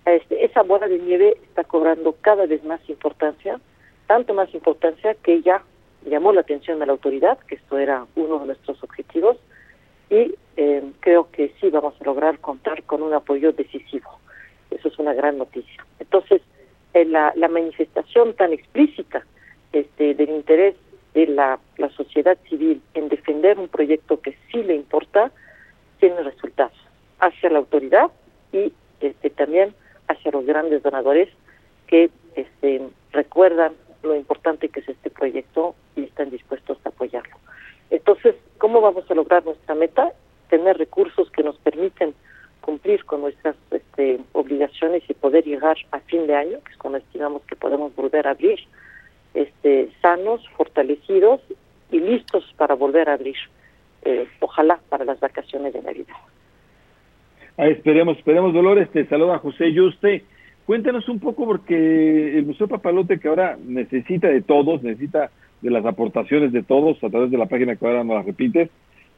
Este, esa bola de nieve está cobrando cada vez más importancia, tanto más importancia que ya llamó la atención de la autoridad, que esto era uno de nuestros objetivos, y eh, creo que sí vamos a lograr contar con un apoyo decisivo. Eso es una gran noticia. Entonces, en la, la manifestación tan explícita este, del interés de la, sociedad civil en defender un proyecto que sí le importa, tiene resultados hacia la autoridad y este, también hacia los grandes donadores que este, recuerdan lo importante que es este proyecto y están dispuestos a apoyarlo. Entonces, ¿cómo vamos a lograr nuestra meta? Tener recursos que nos permiten cumplir con nuestras poder llegar a fin de año, que es cuando estimamos que podemos volver a abrir, este, sanos, fortalecidos y listos para volver a abrir, eh, ojalá para las vacaciones de Navidad.
Esperemos, esperemos, Dolores. Te saluda José Yuste. Cuéntanos un poco, porque el Museo Papalote, que ahora necesita de todos, necesita de las aportaciones de todos a través de la página que ahora nos la repites,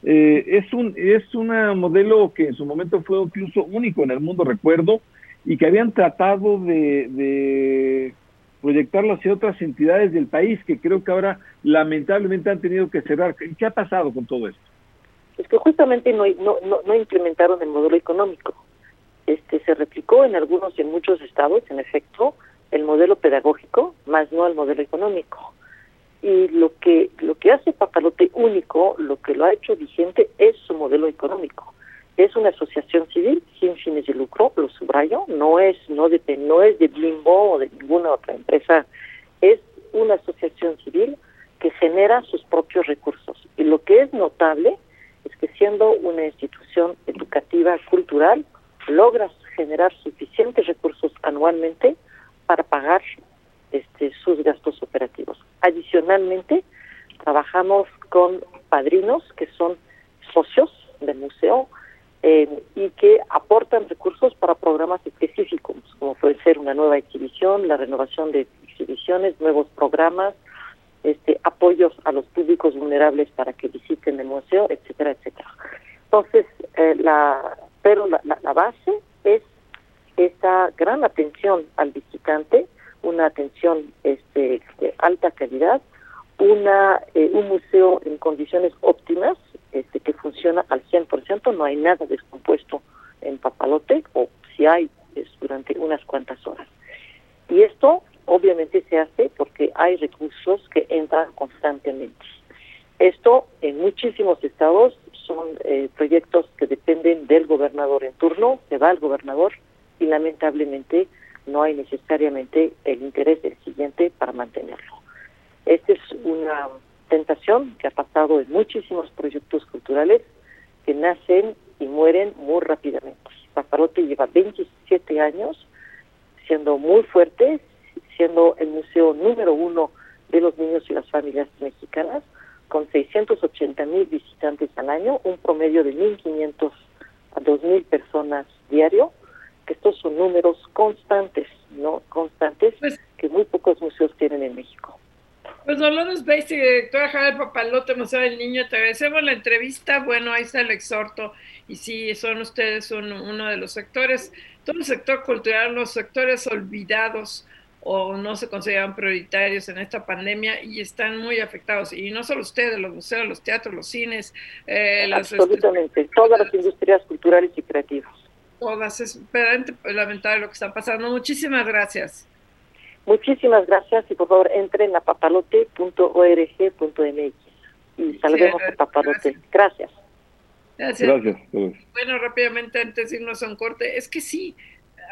eh, es un es un modelo que en su momento fue incluso único en el mundo, recuerdo, y que habían tratado de proyectarlo hacia otras entidades del país que creo que ahora lamentablemente han tenido que cerrar. ¿Qué ha pasado con todo esto?
Es que justamente no, no, no, implementaron el modelo económico. Este se replicó en algunos y en muchos estados, en efecto, el modelo pedagógico, más no el modelo económico. Y lo que lo que hace Papalote único, lo que lo ha hecho vigente es su modelo económico. Es una asociación civil sin fines de lucro, lo subrayo, no es no de no es de Blimbo o de ninguna otra empresa, es una asociación civil que genera sus propios recursos. Y lo que es notable es que siendo una institución educativa cultural, logras generar suficientes recursos anualmente para pagar este, sus gastos operativos. Adicionalmente, trabajamos con padrinos que son socios del museo eh, y que aportan recursos para programas específicos, como puede ser una nueva exhibición, la renovación de exhibiciones, nuevos programas, este, apoyos a los públicos vulnerables para que visiten el museo, etcétera, etcétera. Entonces, eh, la, pero la, la, base es esa gran atención al visitante, una atención este, de alta calidad, una eh, un museo en condiciones óptimas, este, que funciona al 100%, no hay nada descompuesto en Papalote, o si hay, es durante unas cuantas horas. Y esto obviamente se hace porque hay recursos que entran constantemente. Esto en muchísimos estados son eh, proyectos que dependen del gobernador en turno, se va al gobernador y lamentablemente no hay necesariamente el interés del siguiente para mantenerlo. Esta es una tentación que ha pasado en muchísimos proyectos culturales que nacen y mueren muy rápidamente. Paparote lleva 27 años siendo muy fuerte, siendo el museo número uno de los niños y las familias mexicanas, con 680 mil visitantes al año, un promedio de 1.500 a 2.000 personas diario, que estos son números constantes, ¿no? Constantes pues que muy pocos museos tienen en México.
Pues Dolores Basic, directora Javier Papalote, Museo del Niño, te agradecemos la entrevista. Bueno, ahí está el exhorto. Y sí, son ustedes uno de los sectores, todo el sector cultural, los sectores olvidados o no se consideran prioritarios en esta pandemia y están muy afectados. Y no solo ustedes, los museos, los teatros, los cines.
Eh, Absolutamente, todas las industrias culturales y creativas.
Todas, es verdaderamente lamentable lo que está pasando. Muchísimas gracias.
Muchísimas gracias y por favor entren a papalote.org.mx y salvemos a papalote. Gracias.
Gracias. Gracias. Bueno, rápidamente antes de irnos a un corte, es que sí,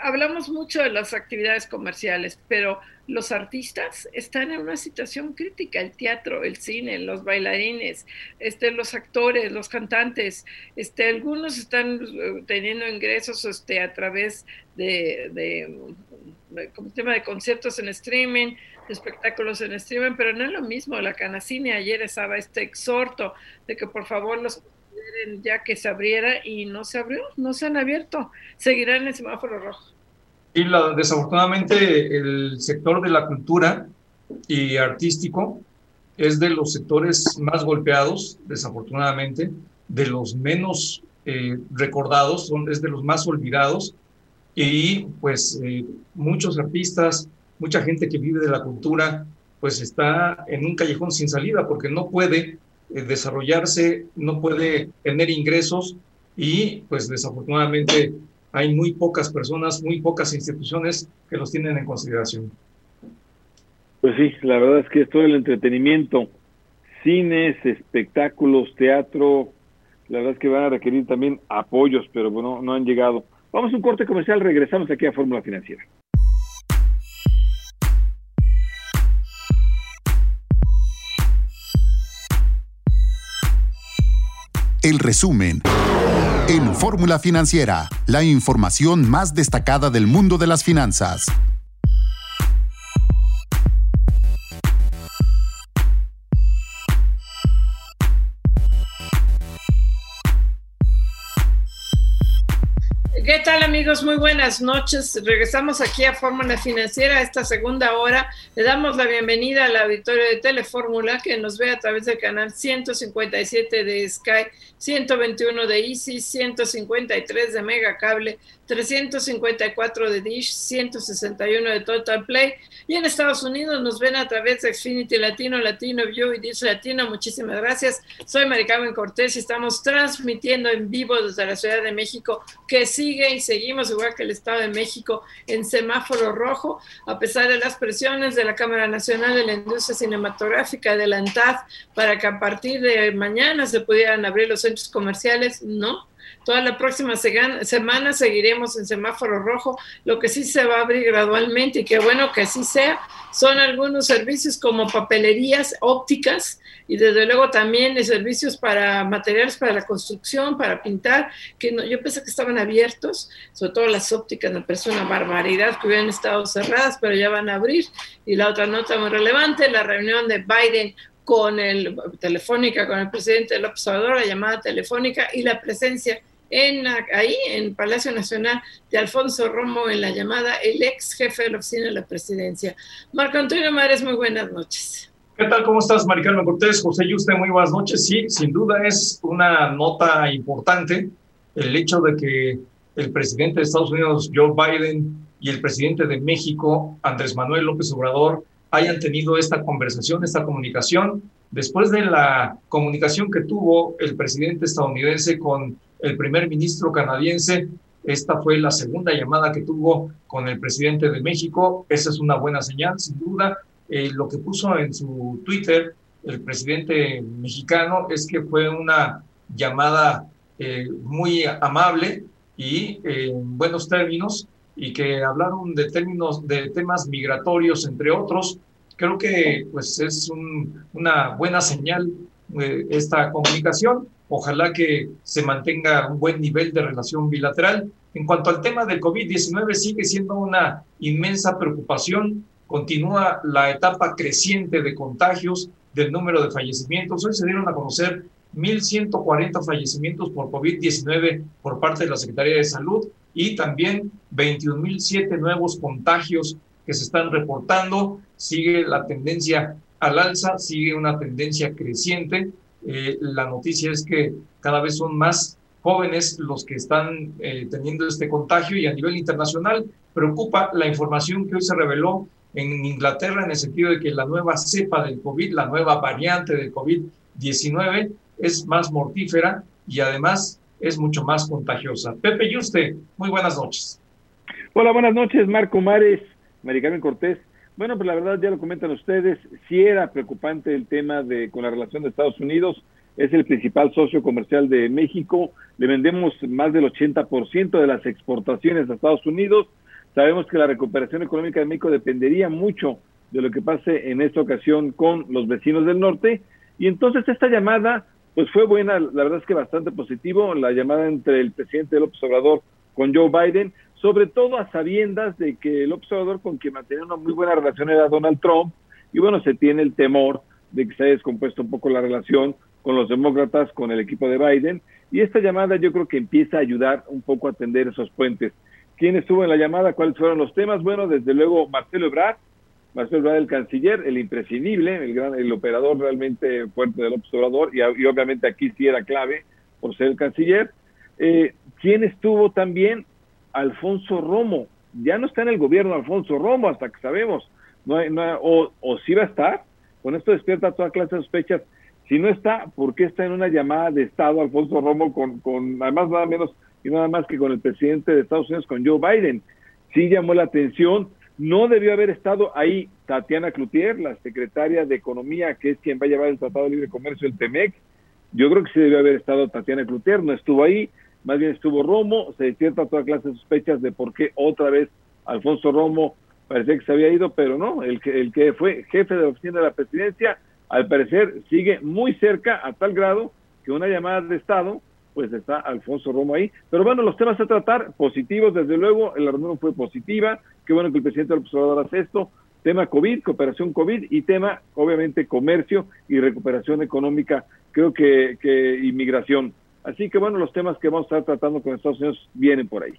hablamos mucho de las actividades comerciales, pero los artistas están en una situación crítica, el teatro, el cine, los bailarines, este, los actores, los cantantes, este, algunos están eh, teniendo ingresos este, a través de, de, tema de conciertos en streaming, espectáculos en streaming, pero no es lo mismo, la Canacine ayer estaba este exhorto de que por favor los ya que se abriera y no se abrió, no se han abierto, seguirán en el semáforo rojo.
Y desafortunadamente el sector de la cultura y artístico es de los sectores más golpeados, desafortunadamente, de los menos eh, recordados, son, es de los más olvidados y pues eh, muchos artistas, mucha gente que vive de la cultura, pues está en un callejón sin salida porque no puede desarrollarse, no puede tener ingresos y pues desafortunadamente hay muy pocas personas, muy pocas instituciones que los tienen en consideración.
Pues sí, la verdad es que todo el entretenimiento, cines, espectáculos, teatro, la verdad es que van a requerir también apoyos, pero bueno, no han llegado. Vamos a un corte comercial, regresamos aquí a Fórmula Financiera.
El resumen En Fórmula Financiera, la información más destacada del mundo de las finanzas.
Amigos? Muy buenas noches. Regresamos aquí a Fórmula Financiera, esta segunda hora. Le damos la bienvenida al auditorio de Telefórmula que nos ve a través del canal 157 de Sky, 121 de Easy, 153 de Mega Cable, 354 de Dish, 161 de Total Play. Y en Estados Unidos nos ven a través de Xfinity Latino, Latino View y Dish Latino. Muchísimas gracias. Soy Maricarmen Cortés y estamos transmitiendo en vivo desde la Ciudad de México, que sigue y seguimos, igual que el Estado de México, en semáforo rojo, a pesar de las presiones de la Cámara Nacional de la Industria Cinematográfica, de la ANTAD, para que a partir de mañana se pudieran abrir los centros comerciales. No, Toda la próxima semana seguiremos en semáforo rojo. Lo que sí se va a abrir gradualmente y qué bueno que así sea, son algunos servicios como papelerías ópticas y desde luego también servicios para materiales para la construcción, para pintar, que no, yo pensé que estaban abiertos, sobre todo las ópticas, me parece una barbaridad que hubieran estado cerradas, pero ya van a abrir. Y la otra nota muy relevante, la reunión de Biden con el telefónica con el presidente López Obrador, la llamada telefónica y la presencia en, ahí en Palacio Nacional de Alfonso Romo en la llamada el ex jefe de la oficina de la presidencia. Marco Antonio Mares, muy buenas noches.
¿Qué tal? ¿Cómo estás, Maricarmen Cortés? José usted muy buenas noches. Sí, sin duda es una nota importante el hecho de que el presidente de Estados Unidos, Joe Biden, y el presidente de México, Andrés Manuel López Obrador, hayan tenido esta conversación, esta comunicación, después de la comunicación que tuvo el presidente estadounidense con el primer ministro canadiense. Esta fue la segunda llamada que tuvo con el presidente de México. Esa es una buena señal, sin duda. Eh, lo que puso en su Twitter el presidente mexicano es que fue una llamada eh, muy amable y en buenos términos y que hablaron de términos de temas migratorios entre otros creo que pues es una buena señal eh, esta comunicación Ojalá que se mantenga un buen nivel de relación bilateral. En cuanto al tema del COVID-19, sigue siendo una inmensa preocupación. Continúa la etapa creciente de contagios, del número de fallecimientos. Hoy se dieron a conocer 1.140 fallecimientos por COVID-19 por parte de la Secretaría de Salud y también 21.007 nuevos contagios que se están reportando. Sigue la tendencia al alza, sigue una tendencia creciente eh, la noticia es que cada vez son más jóvenes los que están eh, teniendo este contagio y a nivel internacional preocupa la información que hoy se reveló en Inglaterra en el sentido de que la nueva cepa del COVID, la nueva variante del COVID-19 es más mortífera y además es mucho más contagiosa. Pepe Yuste, muy buenas noches.
Hola, buenas noches, Marco Mares, Maricarmen Cortés. Bueno, pues la verdad ya lo comentan ustedes, sí era preocupante el tema de con la relación de Estados Unidos, es el principal socio comercial de México, le vendemos más del 80% de las exportaciones a Estados Unidos, sabemos que la recuperación económica de México dependería mucho de lo que pase en esta ocasión con los vecinos del norte, y entonces esta llamada pues fue buena, la verdad es que bastante positivo, la llamada entre el presidente López Obrador con Joe Biden, sobre todo a sabiendas de que el observador con quien mantenía una muy buena relación era Donald Trump, y bueno, se tiene el temor de que se haya descompuesto un poco la relación con los demócratas, con el equipo de Biden, y esta llamada yo creo que empieza a ayudar un poco a atender esos puentes. ¿Quién estuvo en la llamada? ¿Cuáles fueron los temas? Bueno, desde luego Marcelo Ebrard, Marcelo Ebrard el canciller, el imprescindible, el gran, el operador realmente fuerte del observador, y, y obviamente aquí sí era clave por ser el canciller. Eh, ¿Quién estuvo también? Alfonso Romo. Ya no está en el gobierno Alfonso Romo, hasta que sabemos. No o, o sí va a estar. Con esto despierta toda clase de sospechas. Si no está, ¿por qué está en una llamada de Estado Alfonso Romo con, con además nada menos y nada más que con el presidente de Estados Unidos, con Joe Biden? Sí llamó la atención. No debió haber estado ahí Tatiana Cloutier, la secretaria de Economía, que es quien va a llevar el Tratado de Libre Comercio, el TEMEC. Yo creo que sí debió haber estado Tatiana Cloutier, no estuvo ahí más bien estuvo Romo, se despierta toda clase de sospechas de por qué otra vez Alfonso Romo parecía que se había ido, pero no, el que, el que fue jefe de la oficina de la presidencia, al parecer sigue muy cerca a tal grado que una llamada de Estado pues está Alfonso Romo ahí. Pero bueno, los temas a tratar, positivos, desde luego, la reunión fue positiva, qué bueno que el presidente del observador hace esto, tema COVID, cooperación COVID y tema, obviamente, comercio y recuperación económica, creo que, que inmigración. Así que bueno, los temas que vamos a estar tratando con Estados Unidos vienen por ahí.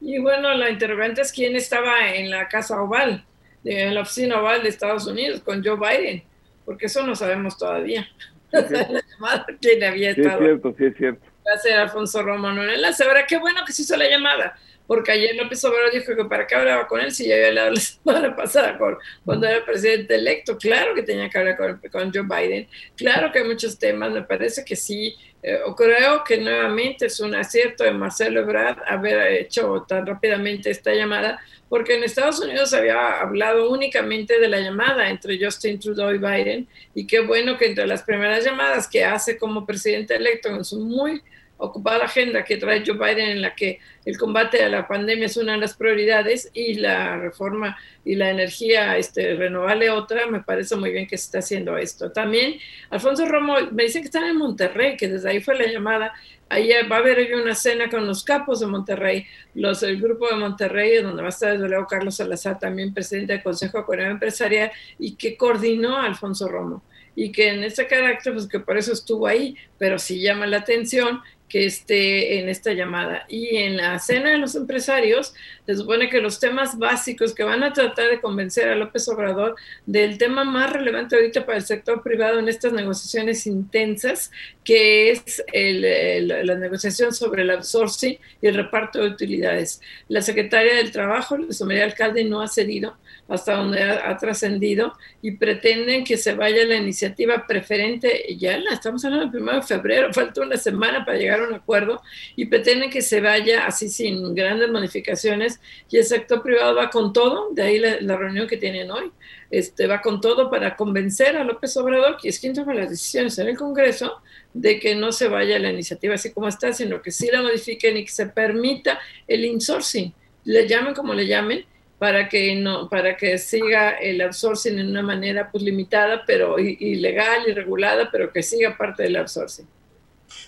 Y bueno, la interrogante es quién estaba en la Casa Oval, en la oficina oval de Estados Unidos con Joe Biden, porque eso no sabemos todavía. ¿Quién había estado?
Sí, es cierto, sí, es cierto.
Va a ser Alfonso Romano en el enlace. Ahora, qué bueno que se hizo la llamada porque ayer López Obrador dijo que para qué hablaba con él si ya había hablado la semana pasada con, cuando era presidente electo. Claro que tenía que hablar con, con Joe Biden, claro que hay muchos temas, me parece que sí, eh, creo que nuevamente es un acierto de Marcelo Ebrard haber hecho tan rápidamente esta llamada, porque en Estados Unidos había hablado únicamente de la llamada entre Justin Trudeau y Biden, y qué bueno que entre las primeras llamadas que hace como presidente electo en su muy ocupada agenda que trae Joe Biden en la que el combate a la pandemia es una de las prioridades y la reforma y la energía este, renovable otra, me parece muy bien que se está haciendo esto. También Alfonso Romo, me dicen que están en Monterrey, que desde ahí fue la llamada, ahí va a haber hoy una cena con los capos de Monterrey, los el grupo de Monterrey, donde va a estar desde luego Carlos Salazar, también presidente del Consejo Económico Empresarial, y que coordinó a Alfonso Romo y que en ese carácter, pues que por eso estuvo ahí, pero sí llama la atención que esté en esta llamada. Y en la cena de los empresarios, se supone que los temas básicos que van a tratar de convencer a López Obrador del tema más relevante ahorita para el sector privado en estas negociaciones intensas, que es la negociación sobre el outsourcing y el reparto de utilidades. La secretaria del Trabajo, Luis María Alcalde, no ha cedido hasta donde ha, trascendido y pretenden que se vaya la iniciativa preferente, ya la estamos hablando del primero de febrero, falta una semana para llegar a un acuerdo y pretenden que se vaya así sin grandes modificaciones y el sector privado va con todo, de ahí la, reunión que tienen hoy, este, va con todo para convencer a López Obrador, que es quien toma las decisiones en el Congreso, de que no se vaya la iniciativa así como está, sino que sí la modifiquen y que se permita el insourcing, le llamen como le llamen, para que no para que siga el outsourcing en una manera pues limitada pero ilegal y regulada pero que siga parte del outsourcing.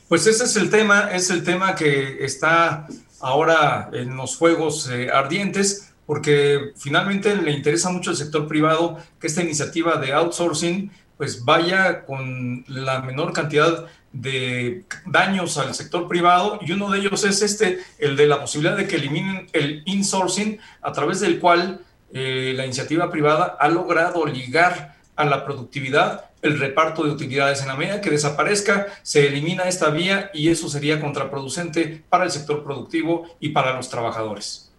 Pues ese es el tema es el tema que está ahora en los juegos eh, ardientes porque finalmente le interesa mucho al sector privado que esta iniciativa de outsourcing pues vaya con la menor cantidad de daños al sector privado y uno de ellos es este, el de la posibilidad de que eliminen el insourcing a través del cual eh, la iniciativa privada ha logrado ligar a la productividad el reparto de utilidades. En la medida que desaparezca, se elimina esta vía y eso sería contraproducente para el sector productivo y para los trabajadores.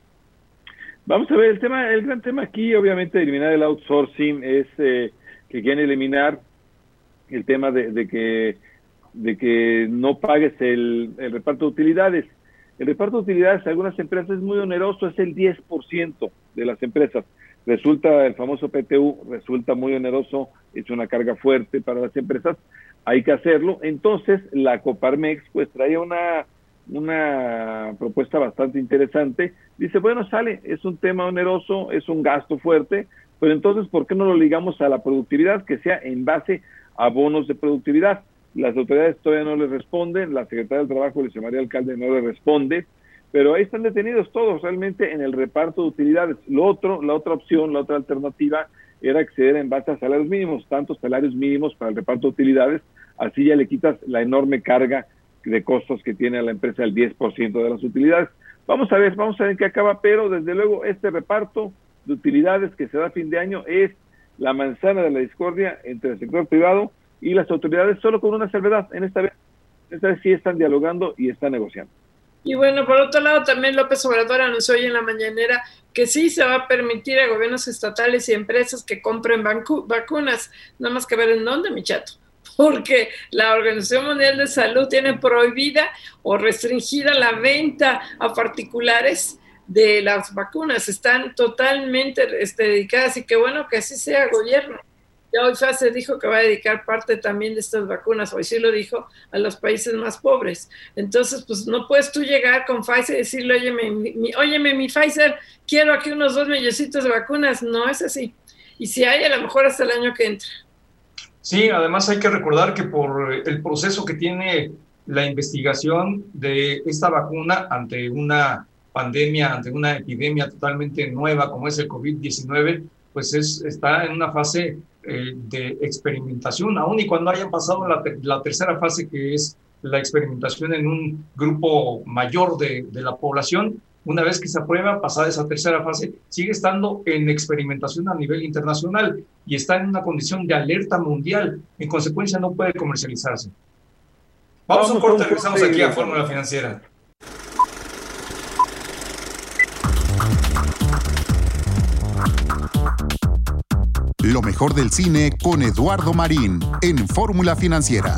Vamos a ver, el tema, el gran tema aquí, obviamente, eliminar el outsourcing es eh, que quieren eliminar el tema de que de que no pagues el, reparto de utilidades. El reparto de utilidades en algunas empresas es muy oneroso, es el 10% de las empresas. Resulta, el famoso PTU resulta muy oneroso, es una carga fuerte para las empresas, hay que hacerlo. Entonces, la Coparmex pues traía una, una propuesta bastante interesante. Dice, bueno, sale, es un tema oneroso, es un gasto fuerte, pero entonces, ¿por qué no lo ligamos a la productividad? Que sea en base a bonos de productividad. Las autoridades todavía no les responden, la secretaria del Trabajo, Luis María Alcalde, no le responde, pero ahí están detenidos todos realmente en el reparto de utilidades. Lo otro, la otra opción, la otra alternativa era acceder en base a salarios mínimos, tantos salarios mínimos para el reparto de utilidades, así ya le quitas la enorme carga de costos que tiene la empresa el 10% de las utilidades. Vamos a ver, vamos a ver qué acaba, pero desde luego este reparto de utilidades que se da a fin de año es la manzana de la discordia entre el sector privado y las autoridades solo con una salvedad. En esta vez, esta vez sí están dialogando y están negociando.
Y bueno, por otro lado, también López Obrador anunció hoy en la mañanera que sí se va a permitir a gobiernos estatales y empresas que compren vacunas, nada más que ver en dónde, mi chato. Porque la Organización Mundial de Salud tiene prohibida o restringida la venta a particulares de las vacunas. Están totalmente este, dedicadas y qué bueno que así sea gobierno ya hoy Pfizer dijo que va a dedicar parte también de estas vacunas, hoy sí lo dijo, a los países más pobres. Entonces, pues no puedes tú llegar con Pfizer y decirle, óyeme, mi, óyeme, mi Pfizer, quiero aquí unos dos milloncitos de vacunas. No es así. Y si hay, a lo mejor hasta el año que entra.
Sí, además hay que recordar que por el proceso que tiene la investigación de esta vacuna ante una pandemia, ante una epidemia totalmente nueva como es el COVID-19, pues es, está en una fase eh, de experimentación, aún y cuando hayan pasado la, la, tercera fase que es la experimentación en un grupo mayor de, de la población, una vez que se aprueba, pasada esa tercera fase, sigue estando en experimentación a nivel internacional y está en una condición de alerta mundial. En consecuencia, no puede comercializarse. Vamos, a un corte, regresamos aquí a Fórmula Financiera.
Lo mejor del cine con Eduardo Marín en Fórmula Financiera.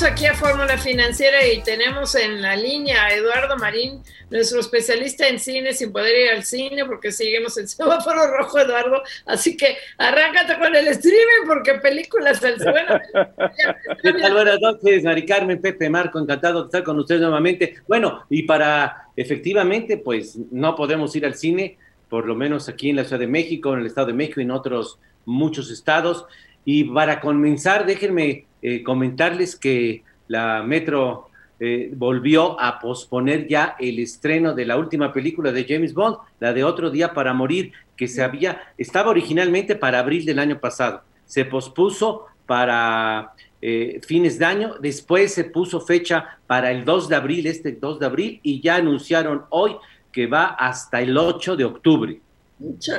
Aquí a Fórmula Financiera y tenemos en la línea a Eduardo Marín, nuestro especialista en cine, sin poder ir al cine porque seguimos el semáforo rojo, Eduardo. Así que arráncate con el streaming porque películas del bueno.
¿Qué tal? Buenas noches, Mari Carmen, Pepe, Marco, encantado de estar con ustedes nuevamente. Bueno, y para efectivamente, pues no podemos ir al cine, por lo menos aquí en la Ciudad de México, en el Estado de México y en otros muchos estados. Y para comenzar, déjenme eh, comentarles que la Metro eh, volvió a posponer ya el estreno de la última película de James Bond, la de Otro Día para Morir, que se había, estaba originalmente para abril del año pasado. Se pospuso para eh, fines de año, después se puso fecha para el 2 de abril, este 2 de abril, y ya anunciaron hoy que va hasta el 8 de octubre.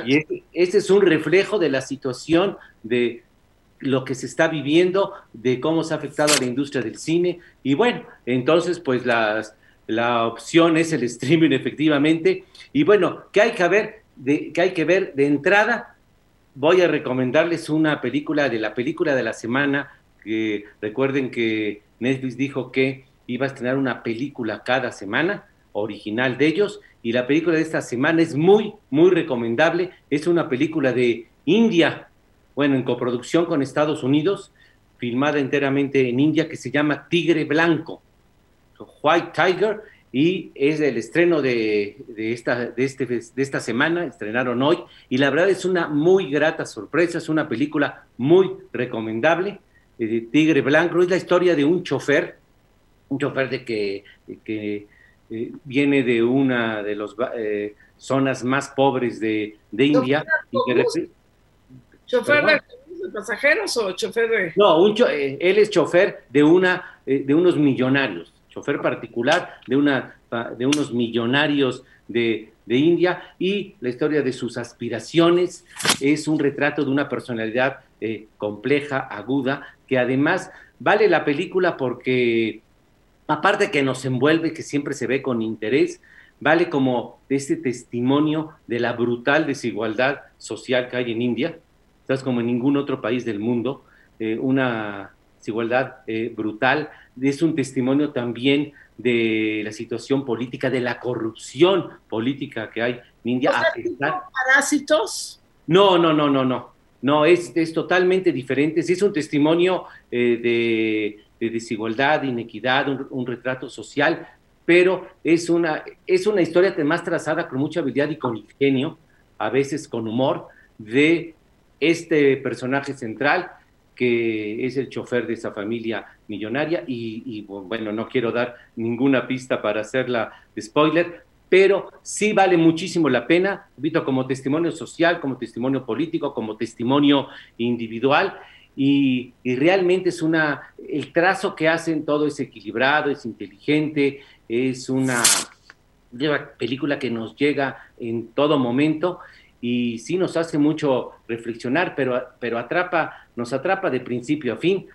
Y este, este es un reflejo de la situación de lo que se está viviendo, de cómo se ha afectado a la industria del cine. Y bueno, entonces pues las, la opción es el streaming efectivamente. Y bueno, ¿qué hay que ver? De, ¿Qué hay que ver de entrada? Voy a recomendarles una película de la película de la semana. Que recuerden que Netflix dijo que iba a estrenar una película cada semana, original de ellos. Y la película de esta semana es muy, muy recomendable. Es una película de India, bueno, en coproducción con Estados Unidos, filmada enteramente en India, que se llama Tigre Blanco, White Tiger, y es el estreno de, esta, de, este, de esta semana, estrenaron hoy, y la verdad es una muy grata sorpresa, es una película muy recomendable. Eh, Tigre Blanco es la historia de un chofer, un chofer de que, que eh, viene de una de las eh, zonas más pobres de, India. Y que,
¿Chofer de, pasajeros o chofer de.?
No, un eh, él es chofer de, una, eh, de unos millonarios, chofer particular de, una, de unos millonarios de, de India y la historia de sus aspiraciones es un retrato de una personalidad eh, compleja, aguda, que además vale la película porque, aparte que nos envuelve, que siempre se ve con interés, vale como este testimonio de la brutal desigualdad social que hay en India, estás como en ningún otro país del mundo, eh, una desigualdad eh, brutal. Es un testimonio también de la situación política, de la corrupción política que hay en India.
parásitos?
No, no, no, no, no. No, es, es totalmente diferente. Es un testimonio eh, de, desigualdad, de inequidad, un, un, retrato social, pero es una, es una historia más trazada con mucha habilidad y con ingenio, a veces con humor, de este personaje central que es el chofer de esa familia millonaria. Y, bueno, no quiero dar ninguna pista para hacerla de spoiler, pero sí vale muchísimo la pena, visto como testimonio social, como testimonio político, como testimonio individual. Y, y, realmente es una, el trazo que hacen todo es equilibrado, es inteligente, es una película que nos llega en todo momento y sí nos hace mucho reflexionar, pero, pero atrapa, nos atrapa de principio a fin.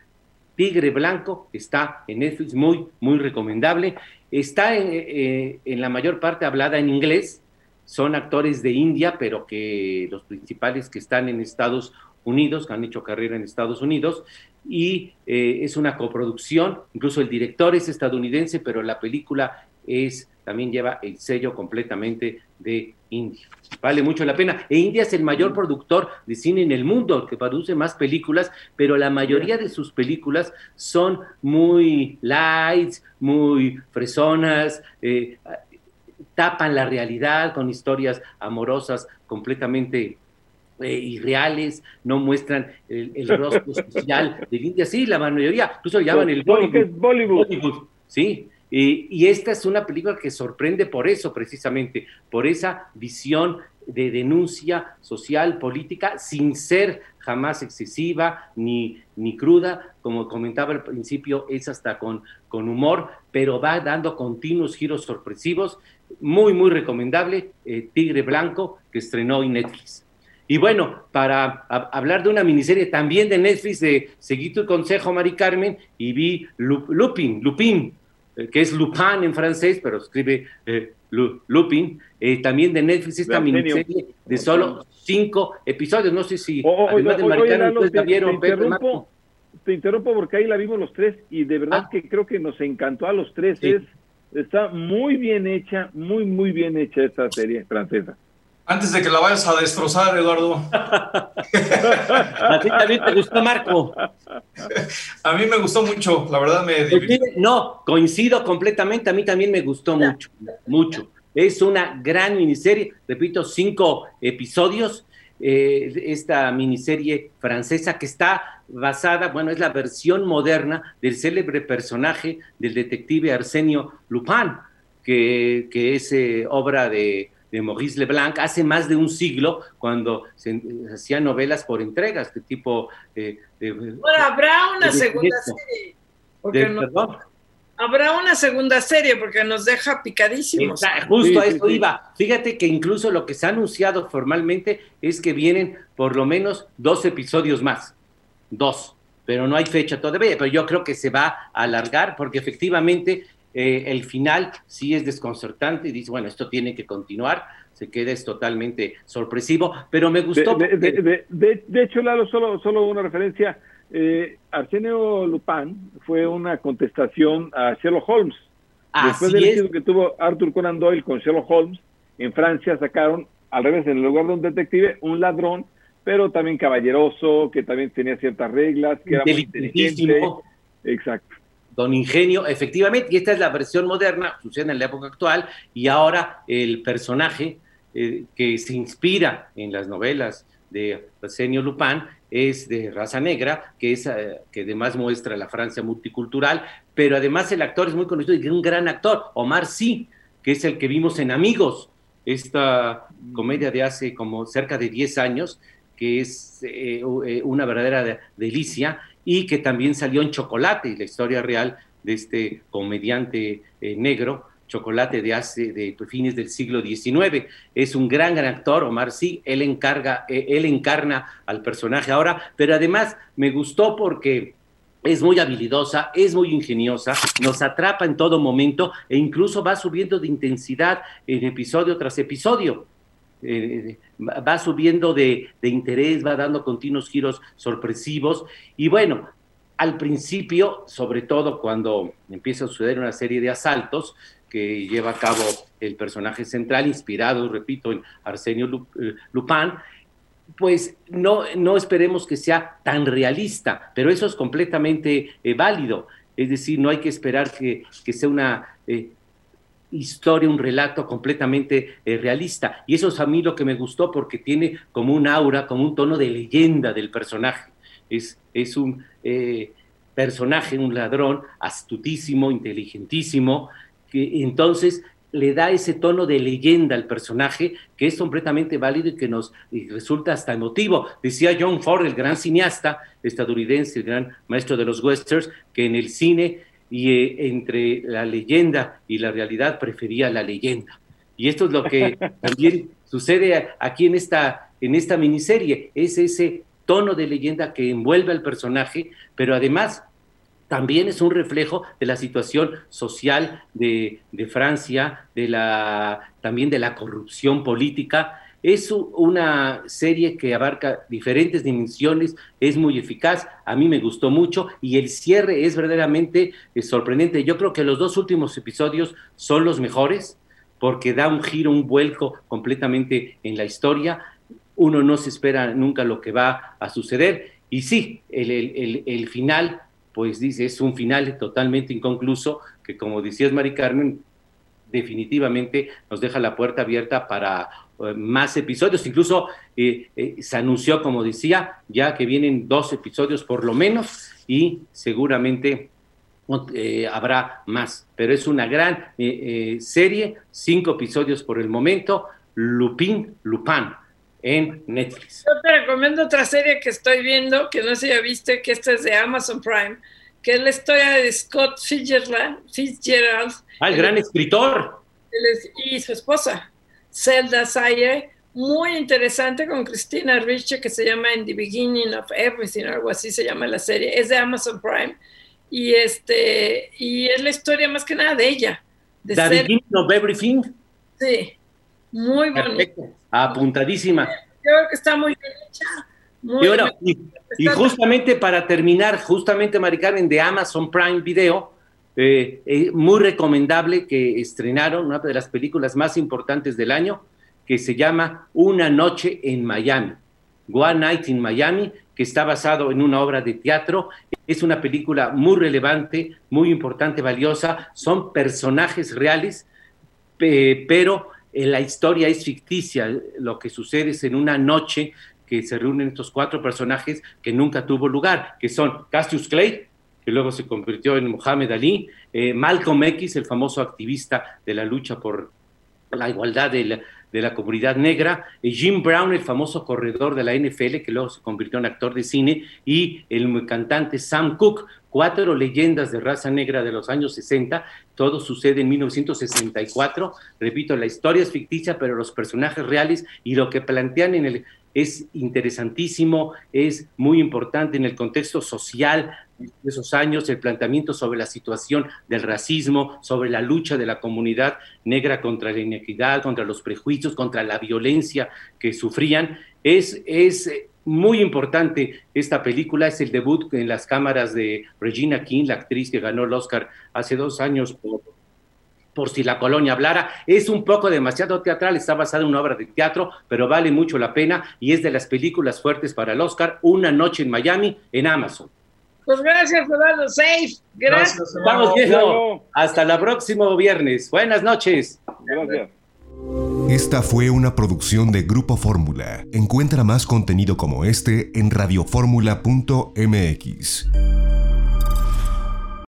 Tigre Blanco está en Netflix, muy, muy recomendable. Está en, eh, en, la mayor parte hablada en inglés. Son actores de India, pero que los principales que están en Estados Unidos, que han hecho carrera en Estados Unidos, y eh, es una coproducción. Incluso el director es estadounidense, pero la película es también lleva el sello completamente de India. Vale mucho la pena. E India es el mayor productor de cine en el mundo, que produce más películas, pero la mayoría de sus películas son muy lights, muy fresonas, eh, tapan la realidad con historias amorosas completamente eh, irreales, no muestran el, rostro social de India. Sí, la mayoría, incluso llaman el
Bollywood.
Bollywood. Sí, y esta es una película que sorprende por eso, precisamente, por esa visión de denuncia social, política, sin ser jamás excesiva ni, ni cruda, como comentaba al principio, es hasta con, con humor, pero va dando continuos giros sorpresivos. Muy, muy recomendable, eh, Tigre Blanco, que estrenó en Netflix. Y bueno, para hablar de una miniserie también de Netflix, de Seguí tu consejo, Mari Carmen, y vi Lupin, Lupin, eh, que es Lupin en francés, pero escribe eh, Lupin, eh, también de Netflix, esta miniserie de solo cinco episodios. No sé si
además de ustedes la vieron, te, interrumpo, te interrumpo porque ahí la vimos los tres y de verdad ah. que creo que nos encantó a los tres. Es, está muy bien hecha, muy, muy bien hecha esta serie francesa.
Antes de que la vayas a destrozar, Eduardo.
¿A ti también te gustó, Marco?
A mí me gustó mucho, la verdad me
No, coincido completamente, a mí también me gustó mucho, mucho. Es una gran miniserie, repito, cinco episodios. Eh, esta miniserie francesa que está basada, bueno, es la versión moderna del célebre personaje del detective Arsenio Lupin, que, que es eh, obra de de Maurice Leblanc hace más de un siglo, cuando se, hacían novelas por entregas, de tipo...
Eh, bueno, habrá una segunda serie. ¿Perdón? Habrá una segunda serie porque nos deja picadísimos.
justo a eso iba. Fíjate que incluso lo que se ha anunciado formalmente es que vienen por lo menos dos episodios más. Dos. Pero no hay fecha todavía. Pero yo creo que se va a alargar porque efectivamente eh, el final sí es desconcertante y dice, bueno, esto tiene que continuar, se queda es totalmente sorpresivo, pero me gustó.
De, hecho, Lalo, solo, solo una referencia. Eh, Arsenio Lupin fue una contestación a Sherlock Holmes. Después del éxito que tuvo Arthur Conan Doyle con Sherlock Holmes, en Francia sacaron, al revés, en el lugar de un detective, un ladrón, pero también caballeroso, que también tenía ciertas reglas, que era muy inteligente. Exacto.
Don Ingenio, efectivamente, y esta es la versión moderna, sucede en la época actual, y ahora el personaje eh, que se inspira en las novelas de Arsenio Lupin es de raza negra, que, es, eh, que además muestra la Francia multicultural, pero además el actor es muy conocido y un gran actor, Omar Sy, que es el que vimos en Amigos, esta comedia de hace como cerca de 10 años, que es eh, una verdadera delicia, y que también salió en Chocolate, la historia real de este comediante eh, negro, Chocolate de hace de fines del siglo XIX. Es un gran, gran actor, Omar sí, él encarga, eh, él encarna al personaje ahora, pero además me gustó porque es muy habilidosa, es muy ingeniosa, nos atrapa en todo momento e incluso va subiendo de intensidad en episodio tras episodio. Eh, va subiendo de, interés, va dando continuos giros sorpresivos. Y bueno, al principio, sobre todo cuando empieza a suceder una serie de asaltos que lleva a cabo el personaje central, inspirado, repito, en Arsenio eh, Lupin, pues no, no esperemos que sea tan realista, pero eso es completamente eh, válido. Es decir, no hay que esperar que, sea una historia, un relato completamente eh, realista. Y eso es a mí lo que me gustó porque tiene como un aura, como un tono de leyenda del personaje. Es, es un eh, personaje, un ladrón astutísimo, inteligentísimo, que entonces le da ese tono de leyenda al personaje que es completamente válido y que nos resulta hasta emotivo. Decía John Ford, el gran cineasta estadounidense, el gran maestro de los westerns, que en el cine y eh, entre la leyenda y la realidad prefería la leyenda. Y esto es lo que también sucede aquí en esta, en esta miniserie, es ese tono de leyenda que envuelve al personaje, pero además también es un reflejo de la situación social de, de Francia, de la, también de la corrupción política, es una serie que abarca diferentes dimensiones, es muy eficaz, a mí me gustó mucho y el cierre es verdaderamente eh, sorprendente. Yo creo que los dos últimos episodios son los mejores porque da un giro, un vuelco completamente en la historia. Uno no se espera nunca lo que va a suceder. Y sí, el, el, el, final, pues dice, es un final totalmente inconcluso, que como decías, Mari Carmen, definitivamente nos deja la puerta abierta para más episodios. Incluso eh, eh, se anunció, como decía, ya que vienen dos episodios por lo menos y seguramente habrá más. Pero es una gran serie, cinco episodios por el momento, Lupin, Lupin en Netflix.
Yo te recomiendo otra serie que estoy viendo, que no sé si ya viste, que esta es de Amazon Prime, que es la historia de Scott Fitzgerald. Fitzgerald
ah, el gran escritor.
y su esposa, Zelda Sayer, muy interesante con Cristina Ricci, que se llama In the Beginning of Everything, algo así se llama la serie. Es de Amazon Prime. Y, este, y es la historia más que nada de ella.
De the Beginning of Everything.
Sí, muy bonita.
Apuntadísima. Yo
creo que está muy bien hecha
y, justamente para terminar, justamente, Mari Carmen, de Amazon Prime Video, eh, eh, muy recomendable que estrenaron una de las películas más importantes del año, que se llama Una noche en Miami, One Night in Miami, que está basado en una obra de teatro. Es una película muy relevante, muy importante, valiosa. Son personajes reales, pero eh, la historia es ficticia. Lo que sucede es en una noche que se reúnen estos cuatro personajes que nunca tuvo lugar, que son Cassius Clay, luego se convirtió en Muhammad Ali, eh, Malcolm X, el famoso activista de la lucha por la igualdad de la, de la comunidad negra, eh, Jim Brown, el famoso corredor de la NFL, que luego se convirtió en actor de cine, y el cantante Sam Cooke, cuatro leyendas de raza negra de los años 60, todo sucede en 1964, repito, la historia es ficticia, pero los personajes reales y lo que plantean en el es interesantísimo, es muy importante en el contexto social de esos años, el planteamiento sobre la situación del racismo, sobre la lucha de la comunidad negra contra la inequidad, contra los prejuicios, contra la violencia que sufrían. Es, es muy importante esta película, es el debut en las cámaras de Regina King, la actriz que ganó el Oscar hace dos años por por si la colonia hablara. Es un poco demasiado teatral, está basada en una obra de teatro, pero vale mucho la pena y es de las películas fuertes para el Oscar, Una noche en Miami, en Amazon.
Pues gracias, Fernando. Safe. Gracias.
Estamos viendo. Hasta el próximo viernes. Buenas noches.
Gracias. Esta fue una producción de Grupo Fórmula. Encuentra más contenido como este en radioformula.mx.